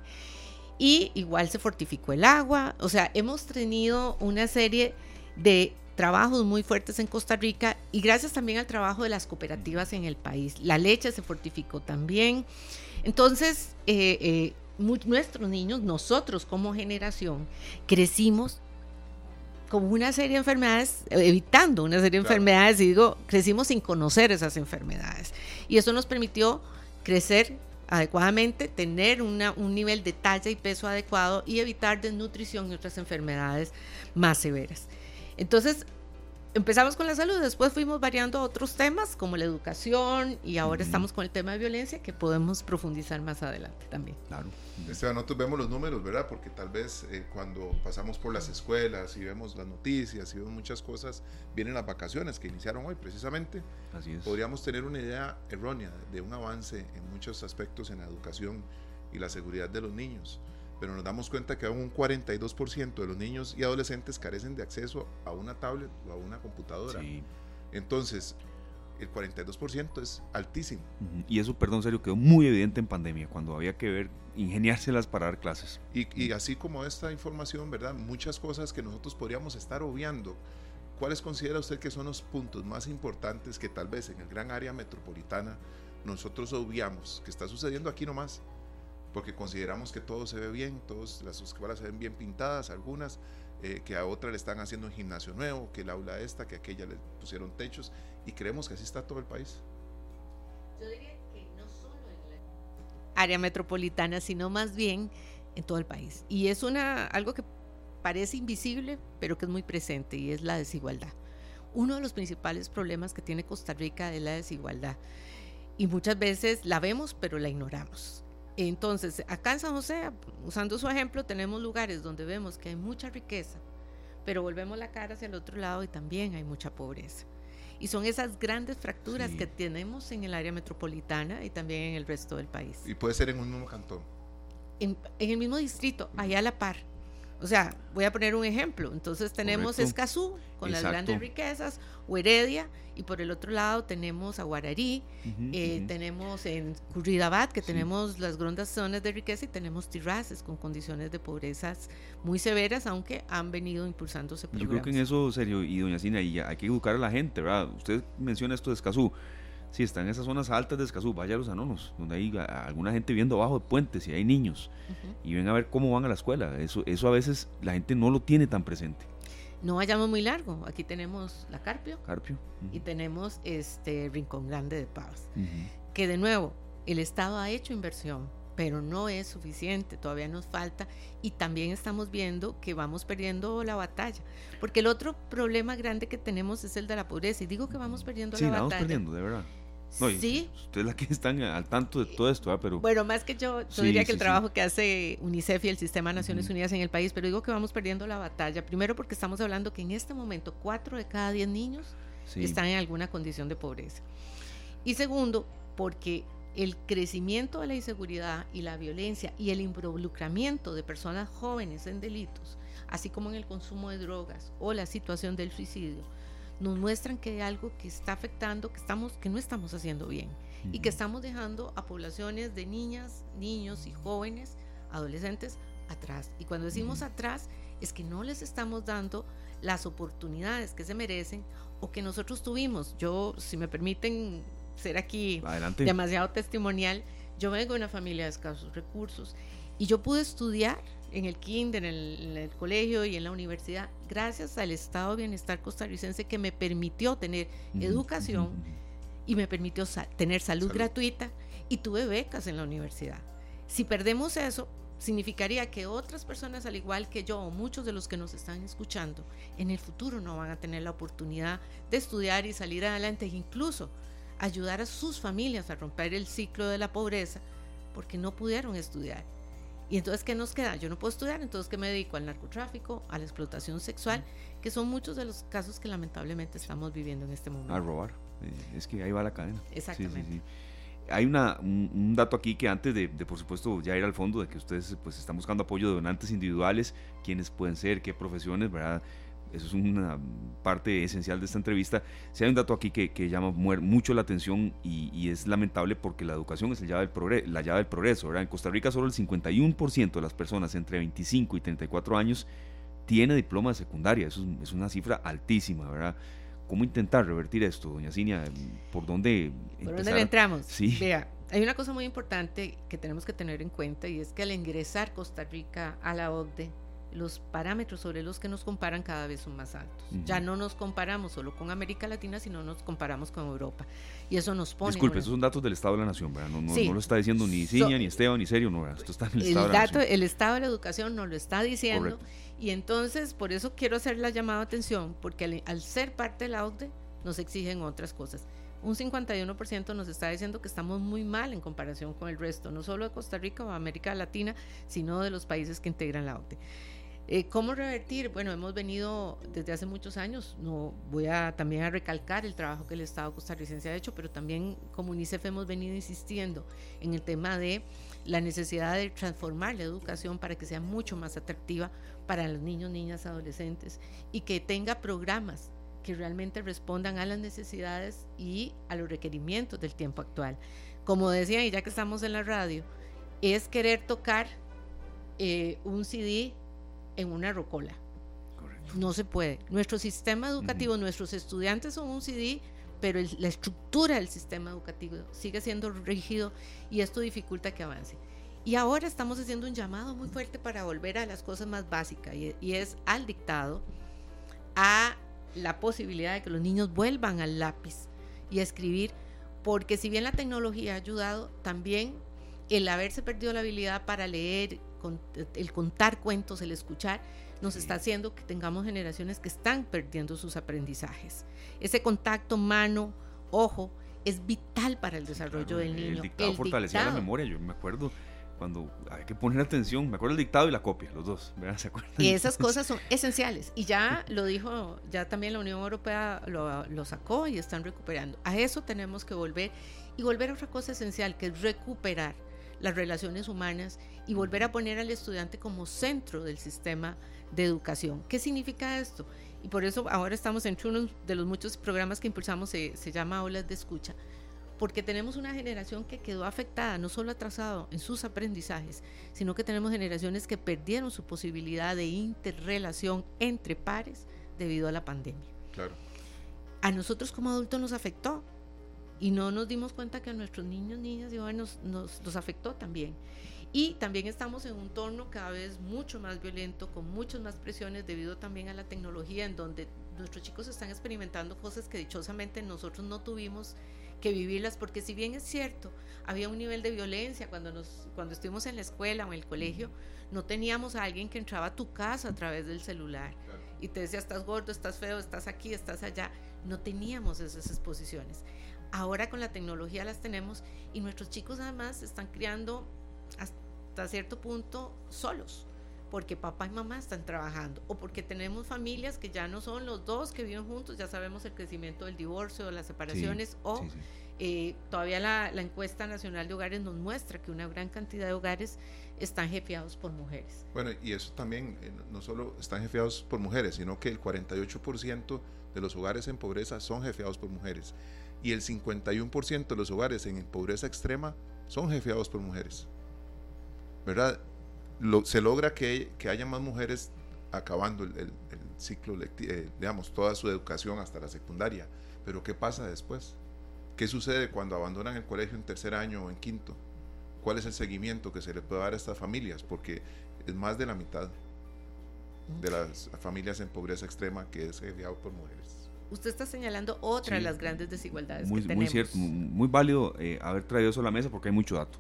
Y igual se fortificó el agua, o sea, hemos tenido una serie de trabajos muy fuertes en Costa Rica y gracias también al trabajo de las cooperativas en el país. La leche se fortificó también. Entonces, eh, eh, nuestros niños, nosotros como generación, crecimos como una serie de enfermedades, evitando una serie de enfermedades, y digo, crecimos sin conocer esas enfermedades. Y eso nos permitió crecer adecuadamente, tener una, un nivel de talla y peso adecuado y evitar desnutrición y otras enfermedades más severas. Entonces, empezamos con la salud, después fuimos variando otros temas como la educación y ahora estamos con el tema de violencia que podemos profundizar más adelante también. Claro. Esteban, nosotros vemos los números, ¿verdad? Porque tal vez eh, cuando pasamos por las escuelas y vemos las noticias y vemos muchas cosas, vienen las vacaciones que iniciaron hoy precisamente. Así es. Podríamos tener una idea errónea de un avance en muchos aspectos en la educación y la seguridad de los niños pero nos damos cuenta que aún un 42% de los niños y adolescentes carecen de acceso a una tablet o a una computadora. Entonces, el 42% es altísimo. Y eso, perdón, serio, quedó muy evidente en pandemia, cuando había que ver, ingeniárselas para dar clases. Y, y así como esta información, ¿verdad? Muchas cosas que nosotros podríamos estar obviando. ¿Cuáles considera usted que son los puntos más importantes que tal vez en el gran área metropolitana nosotros obviamos que está sucediendo aquí nomás? Porque consideramos que todo se ve bien, todas las escuelas se ven bien pintadas, algunas, eh, que a otras le están haciendo un gimnasio nuevo, que el aula esta, que aquella le pusieron techos, y creemos que así está todo el país. Yo diría que no solo en la área metropolitana, sino más bien en todo el país. Y es una, algo que parece invisible, pero que es muy presente, y es la desigualdad. Uno de los principales problemas que tiene Costa Rica es la desigualdad. Y muchas veces la vemos, pero la ignoramos. Entonces, acá en San José, usando su ejemplo, tenemos lugares donde vemos que hay mucha riqueza, pero volvemos la cara hacia el otro lado y también hay mucha pobreza. Y son esas grandes fracturas que tenemos en el área metropolitana y también en el resto del país. Y puede ser en un mismo cantón. En, en el mismo distrito, allá a la par. O sea, voy a poner un ejemplo. Entonces tenemos Escazú con las grandes riquezas, o Heredia, y por el otro lado tenemos a Guararí, eh, tenemos en Curridabat, que tenemos las grandes zonas de riqueza, y tenemos Tirraces con condiciones de pobrezas muy severas, aunque han venido impulsándose programas. Yo creo que en eso, serio, y doña Cina, hay que educar a la gente, ¿verdad? Usted menciona esto de Escazú Sí, está en esas zonas altas de Escazú, vaya a los anonos, donde hay alguna gente viviendo abajo de puentes y hay niños. Y ven a ver cómo van a la escuela. Eso, eso a veces la gente no lo tiene tan presente. No vayamos muy largo. Aquí tenemos la Carpio. Carpio. Y tenemos este Rincón Grande de Paz. Que de nuevo, el Estado ha hecho inversión, pero no es suficiente, todavía nos falta. Y también estamos viendo que vamos perdiendo la batalla. Porque el otro problema grande que tenemos es el de la pobreza. Y digo que vamos perdiendo la, batalla. Sí, vamos perdiendo, de verdad. No, sí. Ustedes la que están al tanto de todo esto, ¿ah? pero... Bueno, más que yo, yo diría que el trabajo que hace UNICEF y el Sistema de Naciones Unidas en el país, pero digo que vamos perdiendo la batalla. Primero porque estamos hablando que en este momento cuatro de cada diez niños están en alguna condición de pobreza. Y segundo, porque el crecimiento de la inseguridad y la violencia y el involucramiento de personas jóvenes en delitos, así como en el consumo de drogas o la situación del suicidio, nos muestran que hay algo que está afectando, que, estamos, que no estamos haciendo bien y que estamos dejando a poblaciones de niñas, niños y jóvenes, adolescentes, atrás. Y cuando decimos atrás, es que no les estamos dando las oportunidades que se merecen o que nosotros tuvimos. Yo, si me permiten ser aquí demasiado testimonial, yo vengo de una familia de escasos recursos y yo pude estudiar en el kinder, en el, colegio y en la universidad, gracias al estado de bienestar costarricense que me permitió tener educación y me permitió tener salud, gratuita y tuve becas en la universidad. Si perdemos eso, significaría que otras personas, al igual que yo o muchos de los que nos están escuchando, en el futuro no van a tener la oportunidad de estudiar y salir adelante e incluso ayudar a sus familias a romper el ciclo de la pobreza porque no pudieron estudiar. Y entonces, ¿qué nos queda? Yo no puedo estudiar, entonces, ¿qué me dedico? Al narcotráfico, a la explotación sexual, que son muchos de los casos que lamentablemente estamos viviendo en este momento. A robar. Eh, es que ahí va la cadena. Exactamente. Hay una, un, dato aquí que antes de, de, por supuesto, ya ir al fondo, de que ustedes pues están buscando apoyo de donantes individuales, quiénes pueden ser, qué profesiones, ¿verdad? Eso es una parte esencial de esta entrevista. Si hay un dato aquí que, que llama mucho la atención y, es lamentable porque la educación es la llave del, progreso, la llave del progreso. En Costa Rica solo el 51% de las personas entre 25 y 34 años tiene diploma de secundaria. Eso es, una cifra altísima, ¿verdad? ¿Cómo intentar revertir esto, doña Cinia? ¿Por dónde ¿Por dónde le entramos? Sí. Vea, hay una cosa muy importante que tenemos que tener en cuenta y es que al ingresar Costa Rica a la OCDE, los parámetros sobre los que nos comparan cada vez son más altos. Ya no nos comparamos solo con América Latina, sino nos comparamos con Europa. Y eso nos pone... Disculpe, esos son datos del Estado de la Nación, ¿verdad? No, no, lo está diciendo ni Ciña, ni Esteban, ni Serio, no, esto está en el, Estado de la Nación. El Estado de la Educación nos lo está diciendo. Y entonces, por eso quiero hacer la llamada atención, porque al, ser parte de la OCDE, nos exigen otras cosas un 51% nos está diciendo que estamos muy mal en comparación con el resto, no solo de Costa Rica o América Latina, sino de los países que integran la OCDE. Eh, ¿Cómo revertir? Bueno, hemos venido desde hace muchos años, no voy a también a recalcar el trabajo que el Estado costarricense ha hecho, pero también como UNICEF hemos venido insistiendo en el tema de la necesidad de transformar la educación para que sea mucho más atractiva para los niños, niñas, adolescentes y que tenga programas que realmente respondan a las necesidades y a los requerimientos del tiempo actual. Como decía, y ya que estamos en la radio, es querer tocar eh, un CD en una rocola. No se puede. Nuestro sistema educativo, nuestros estudiantes son un CD, pero la estructura del sistema educativo sigue siendo rígido y esto dificulta que avance. Y ahora estamos haciendo un llamado muy fuerte para volver a las cosas más básicas y, y es al dictado, a la posibilidad de que los niños vuelvan al lápiz y a escribir, porque si bien la tecnología ha ayudado, también el haberse perdido la habilidad para leer, el contar cuentos, el escuchar, nos está haciendo que tengamos generaciones que están perdiendo sus aprendizajes. Ese contacto mano, ojo, es vital para el desarrollo del niño. El dictado fortalecía la memoria, yo me acuerdo cuando hay que poner atención, me acuerdo el dictado y la copia, los dos, ¿Se acuerdan? Y <laughs> esas cosas son esenciales. Y ya lo dijo, ya también la Unión Europea lo, lo, sacó y están recuperando. A eso tenemos que volver y volver a otra cosa esencial, que es recuperar las relaciones humanas y volver a poner al estudiante como centro del sistema de educación. ¿Qué significa esto? Y por eso ahora estamos en uno de los muchos programas que impulsamos, se, se llama Olas de Escucha, porque tenemos una generación que quedó afectada, no solo atrasado en sus aprendizajes, sino que tenemos generaciones que perdieron su posibilidad de interrelación entre pares debido a la pandemia. Claro. A nosotros como adultos nos afectó, y no nos dimos cuenta que a nuestros niños, niñas y jóvenes nos, nos, afectó también. Y también estamos en un entorno cada vez mucho más violento, con muchas más presiones debido también a la tecnología, en donde nuestros chicos están experimentando cosas que dichosamente nosotros no tuvimos que vivirlas, porque si bien es cierto, había un nivel de violencia cuando, nos, cuando estuvimos en la escuela o en el colegio, no teníamos a alguien que entraba a tu casa a través del celular y te decía, estás gordo, estás feo, estás aquí, estás allá. No teníamos esas exposiciones. Ahora con la tecnología las tenemos y nuestros chicos además están criando hasta cierto punto solos porque papá y mamá están trabajando o porque tenemos familias que ya no son los dos que viven juntos, ya sabemos el crecimiento del divorcio, las separaciones o eh, todavía la, encuesta nacional de hogares nos muestra que una gran cantidad de hogares están jefeados por mujeres. Bueno, y eso también eh, no solo están jefeados por mujeres, sino que el 48% de los hogares en pobreza son jefeados por mujeres y el 51% de los hogares en pobreza extrema son jefeados por mujeres. ¿Verdad? se logra que, que, haya más mujeres acabando el, ciclo, eh, digamos, toda su educación hasta la secundaria. Pero ¿qué pasa después? ¿Qué sucede cuando abandonan el colegio en tercer año o en quinto? ¿Cuál es el seguimiento que se le puede dar a estas familias? Porque es más de la mitad de las familias en pobreza extrema que es enviado por mujeres. Usted está señalando otra de las grandes desigualdades muy, que tenemos. Muy cierto, muy válido eh, haber traído eso a la mesa porque hay mucho dato.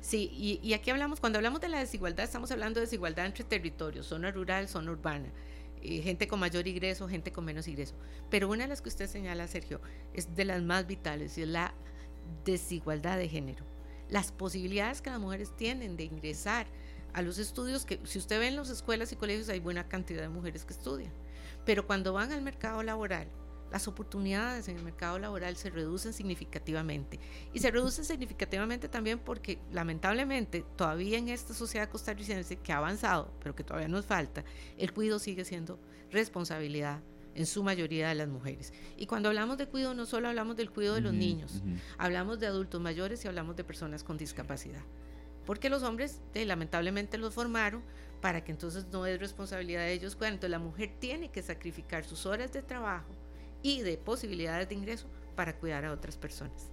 Sí, y, aquí hablamos, cuando hablamos de la desigualdad, estamos hablando de desigualdad entre territorios, zona rural, zona urbana, eh, gente con mayor ingreso, gente con menos ingreso. Pero una de las que usted señala, Sergio, es de las más vitales y es la desigualdad de género. Las posibilidades que las mujeres tienen de ingresar a los estudios, que si usted ve en las escuelas y colegios hay buena cantidad de mujeres que estudian, pero cuando van al mercado laboral, las oportunidades en el mercado laboral se reducen significativamente. Y se reducen significativamente también porque lamentablemente todavía en esta sociedad costarricense que ha avanzado, pero que todavía nos falta, el cuidado sigue siendo responsabilidad en su mayoría de las mujeres. Y cuando hablamos de cuidado no solo hablamos del cuidado de los niños, hablamos de adultos mayores y hablamos de personas con discapacidad. Porque los hombres lamentablemente los formaron para que entonces no es responsabilidad de ellos cuidar. Entonces la mujer tiene que sacrificar sus horas de trabajo, y de posibilidades de ingreso para cuidar a otras personas.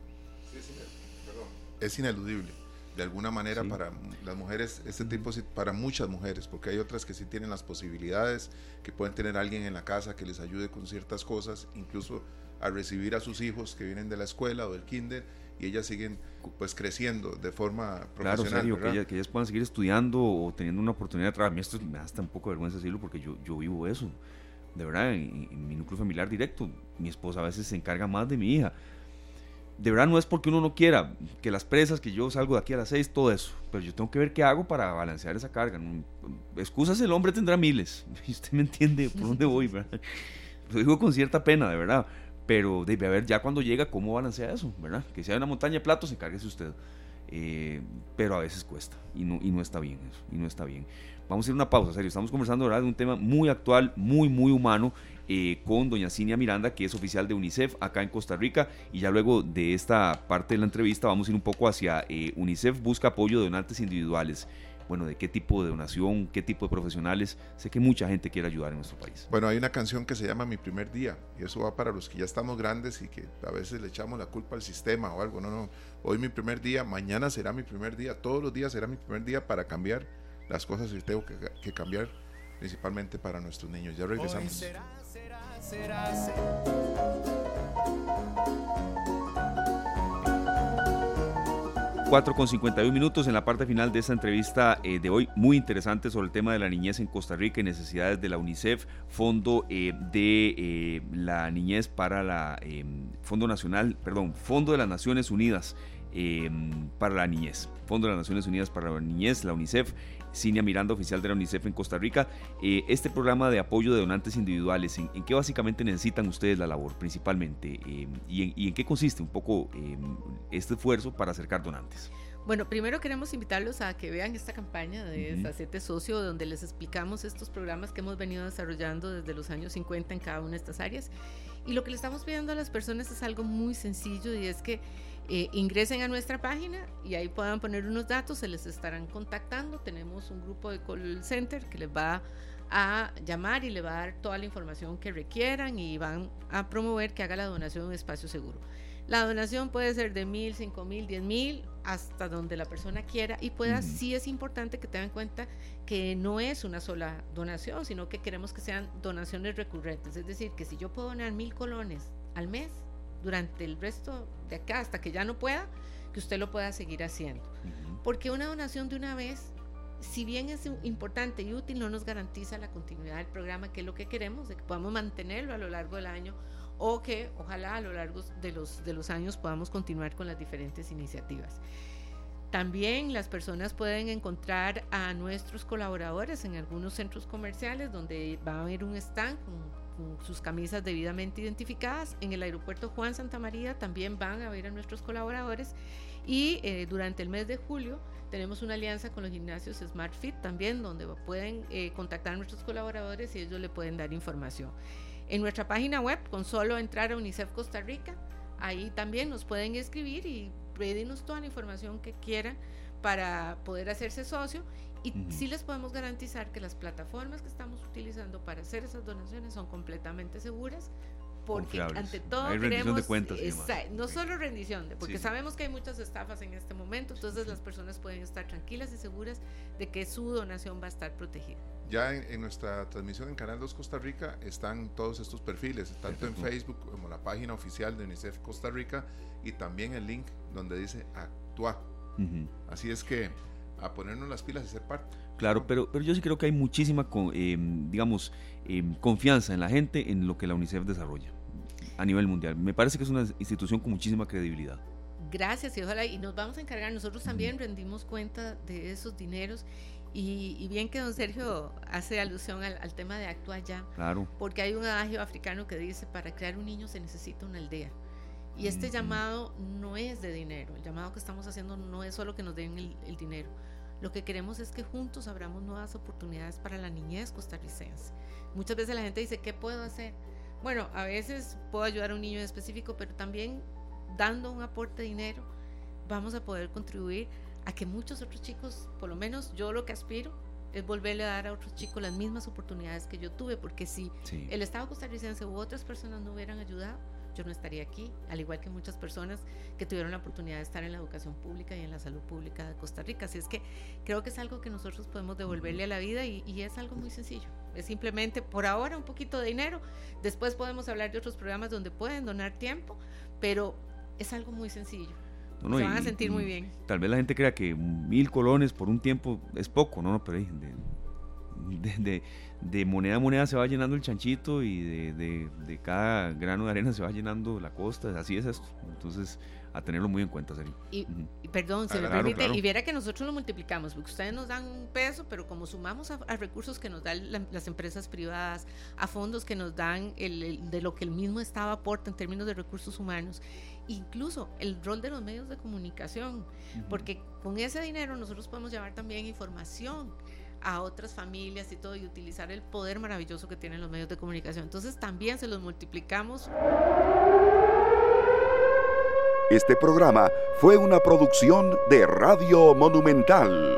es ineludible. De alguna manera para las mujeres, este tipo, para muchas mujeres, porque hay otras que sí tienen las posibilidades, que pueden tener alguien en la casa que les ayude con ciertas cosas, incluso a recibir a sus hijos que vienen de la escuela o del kinder y ellas siguen pues creciendo de forma profesional. Claro, serio, que ellas, puedan seguir estudiando o teniendo una oportunidad de trabajar. A mí esto me da hasta un poco de vergüenza decirlo porque yo, yo vivo eso de verdad, en, mi núcleo familiar directo, mi esposa a veces se encarga más de mi hija. De verdad no es porque uno no quiera que las presas, que yo salgo de aquí a las seis, todo eso, pero yo tengo que ver qué hago para balancear esa carga. Excusas el hombre tendrá miles, <laughs> usted me entiende por dónde voy, ¿verdad? Lo digo con cierta pena, de verdad, pero debe haber ya cuando llega cómo balancea eso, ¿verdad? Que sea una montaña de platos, encárguese usted. Eh, pero a veces cuesta y no, y no está bien eso, y no está bien. Vamos a ir a una pausa, serio. Estamos conversando ahora de un tema muy actual, muy, muy humano, eh, con doña Cinia Miranda, que es oficial de UNICEF acá en Costa Rica. Y ya luego de esta parte de la entrevista vamos a ir un poco hacia eh, UNICEF busca apoyo de donantes individuales. Bueno, de qué tipo de donación, qué tipo de profesionales. Sé que mucha gente quiere ayudar en nuestro país. Bueno, hay una canción que se llama Mi primer día. Y eso va para los que ya estamos grandes y que a veces le echamos la culpa al sistema o algo. No, no. Hoy mi primer día, mañana será mi primer día, todos los días será mi primer día para cambiar las cosas que tengo que, cambiar principalmente para nuestros niños. Ya regresamos. Será, será, será, 4 con 51 minutos en la parte final de esta entrevista eh, de hoy, muy interesante sobre el tema de la niñez en Costa Rica y necesidades de la UNICEF, Fondo eh, de eh, la Niñez para la Fondo Nacional, perdón, Fondo de las Naciones Unidas para la Niñez, Fondo de las Naciones Unidas para la Niñez, la UNICEF, Cinia Miranda, oficial de la UNICEF en Costa Rica. Eh, este programa de apoyo de donantes individuales, ¿en, qué básicamente necesitan ustedes la labor principalmente? Eh, y, en, qué consiste un poco eh, este esfuerzo para acercar donantes? Bueno, primero queremos invitarlos a que vean esta campaña de uh Socio, donde les explicamos estos programas que hemos venido desarrollando desde los años 50 en cada una de estas áreas. Y lo que le estamos pidiendo a las personas es algo muy sencillo y es que eh, ingresen a nuestra página y ahí puedan poner unos datos, se les estarán contactando. Tenemos un grupo de call center que les va a llamar y le va a dar toda la información que requieran y van a promover que haga la donación en un espacio seguro. La donación puede ser de mil, cinco mil, diez mil, hasta donde la persona quiera y pueda, sí es importante que tengan en cuenta que no es una sola donación, sino que queremos que sean donaciones recurrentes. Es decir, que si yo puedo donar mil colones al mes, durante el resto de acá, hasta que ya no pueda, que usted lo pueda seguir haciendo. Porque una donación de una vez si bien es importante y útil, no nos garantiza la continuidad del programa, que es lo que queremos, de que podamos mantenerlo a lo largo del año o que ojalá a lo largo de los, de los años podamos continuar con las diferentes iniciativas. También las personas pueden encontrar a nuestros colaboradores en algunos centros comerciales donde va a haber un stand con, sus camisas debidamente identificadas. En el aeropuerto Juan Santa María también van a ver a nuestros colaboradores. Y eh, durante el mes de julio tenemos una alianza con los gimnasios Smart Fit también donde pueden eh, contactar a nuestros colaboradores y ellos le pueden dar información. En nuestra página web, con solo entrar a UNICEF Costa Rica, ahí también nos pueden escribir y pedirnos toda la información que quieran para poder hacerse socio y sí les podemos garantizar que las plataformas que estamos utilizando para hacer esas donaciones son completamente seguras porque ante todo queremos de cuentas no solo rendición porque sabemos que hay muchas estafas en este momento entonces las personas pueden estar tranquilas y seguras de que su donación va a estar protegida. Ya en, nuestra transmisión en Canal 2 Costa Rica están todos estos perfiles, tanto en Facebook como la página oficial de UNICEF Costa Rica y también el link donde dice actúa. Así es que a ponernos las pilas y ser parte. Claro, pero, pero yo sí creo que hay muchísima, em, digamos, em, confianza en la gente en lo que la UNICEF desarrolla a nivel mundial. Me parece que es una institución con muchísima credibilidad. Gracias y ojalá, y nos vamos a encargar, nosotros también rendimos cuenta de esos dineros y, bien que don Sergio hace alusión al, tema de actuar ya, claro. porque hay un adagio africano que dice, para crear un niño se necesita una aldea. Y este llamado no es de dinero, el llamado que estamos haciendo no es solo que nos den el, dinero. Lo que queremos es que juntos abramos nuevas oportunidades para la niñez costarricense. Muchas veces la gente dice, ¿qué puedo hacer? Bueno, a veces puedo ayudar a un niño en específico, pero también dando un aporte de dinero vamos a poder contribuir a que muchos otros chicos, por lo menos yo lo que aspiro, es volverle a dar a otros chicos las mismas oportunidades que yo tuve, porque si el Estado costarricense u otras personas no hubieran ayudado, yo no estaría aquí, al igual que muchas personas que tuvieron la oportunidad de estar en la educación pública y en la salud pública de Costa Rica. Así es que creo que es algo que nosotros podemos devolverle a la vida y, y es algo muy sencillo. Es simplemente por ahora un poquito de dinero, después podemos hablar de otros programas donde pueden donar tiempo, pero es algo muy sencillo se van a sentir muy bien. Tal vez la gente crea que mil colones por un tiempo es poco, ¿no? Pero de, de, moneda a moneda se va llenando el chanchito y de, de, cada grano de arena se va llenando la costa. Así es esto. Entonces, a tenerlo muy en cuenta, Seri. Y, perdón, se me permite, y viera que nosotros lo multiplicamos, porque ustedes nos dan un peso, pero como sumamos a, recursos que nos dan las empresas privadas, a fondos que nos dan el, de lo que el mismo Estado aporta en términos de recursos humanos, incluso el rol de los medios de comunicación, porque con ese dinero nosotros podemos llevar también información a otras familias y todo y utilizar el poder maravilloso que tienen los medios de comunicación. Entonces también se los multiplicamos. Este programa fue una producción de Radio Monumental.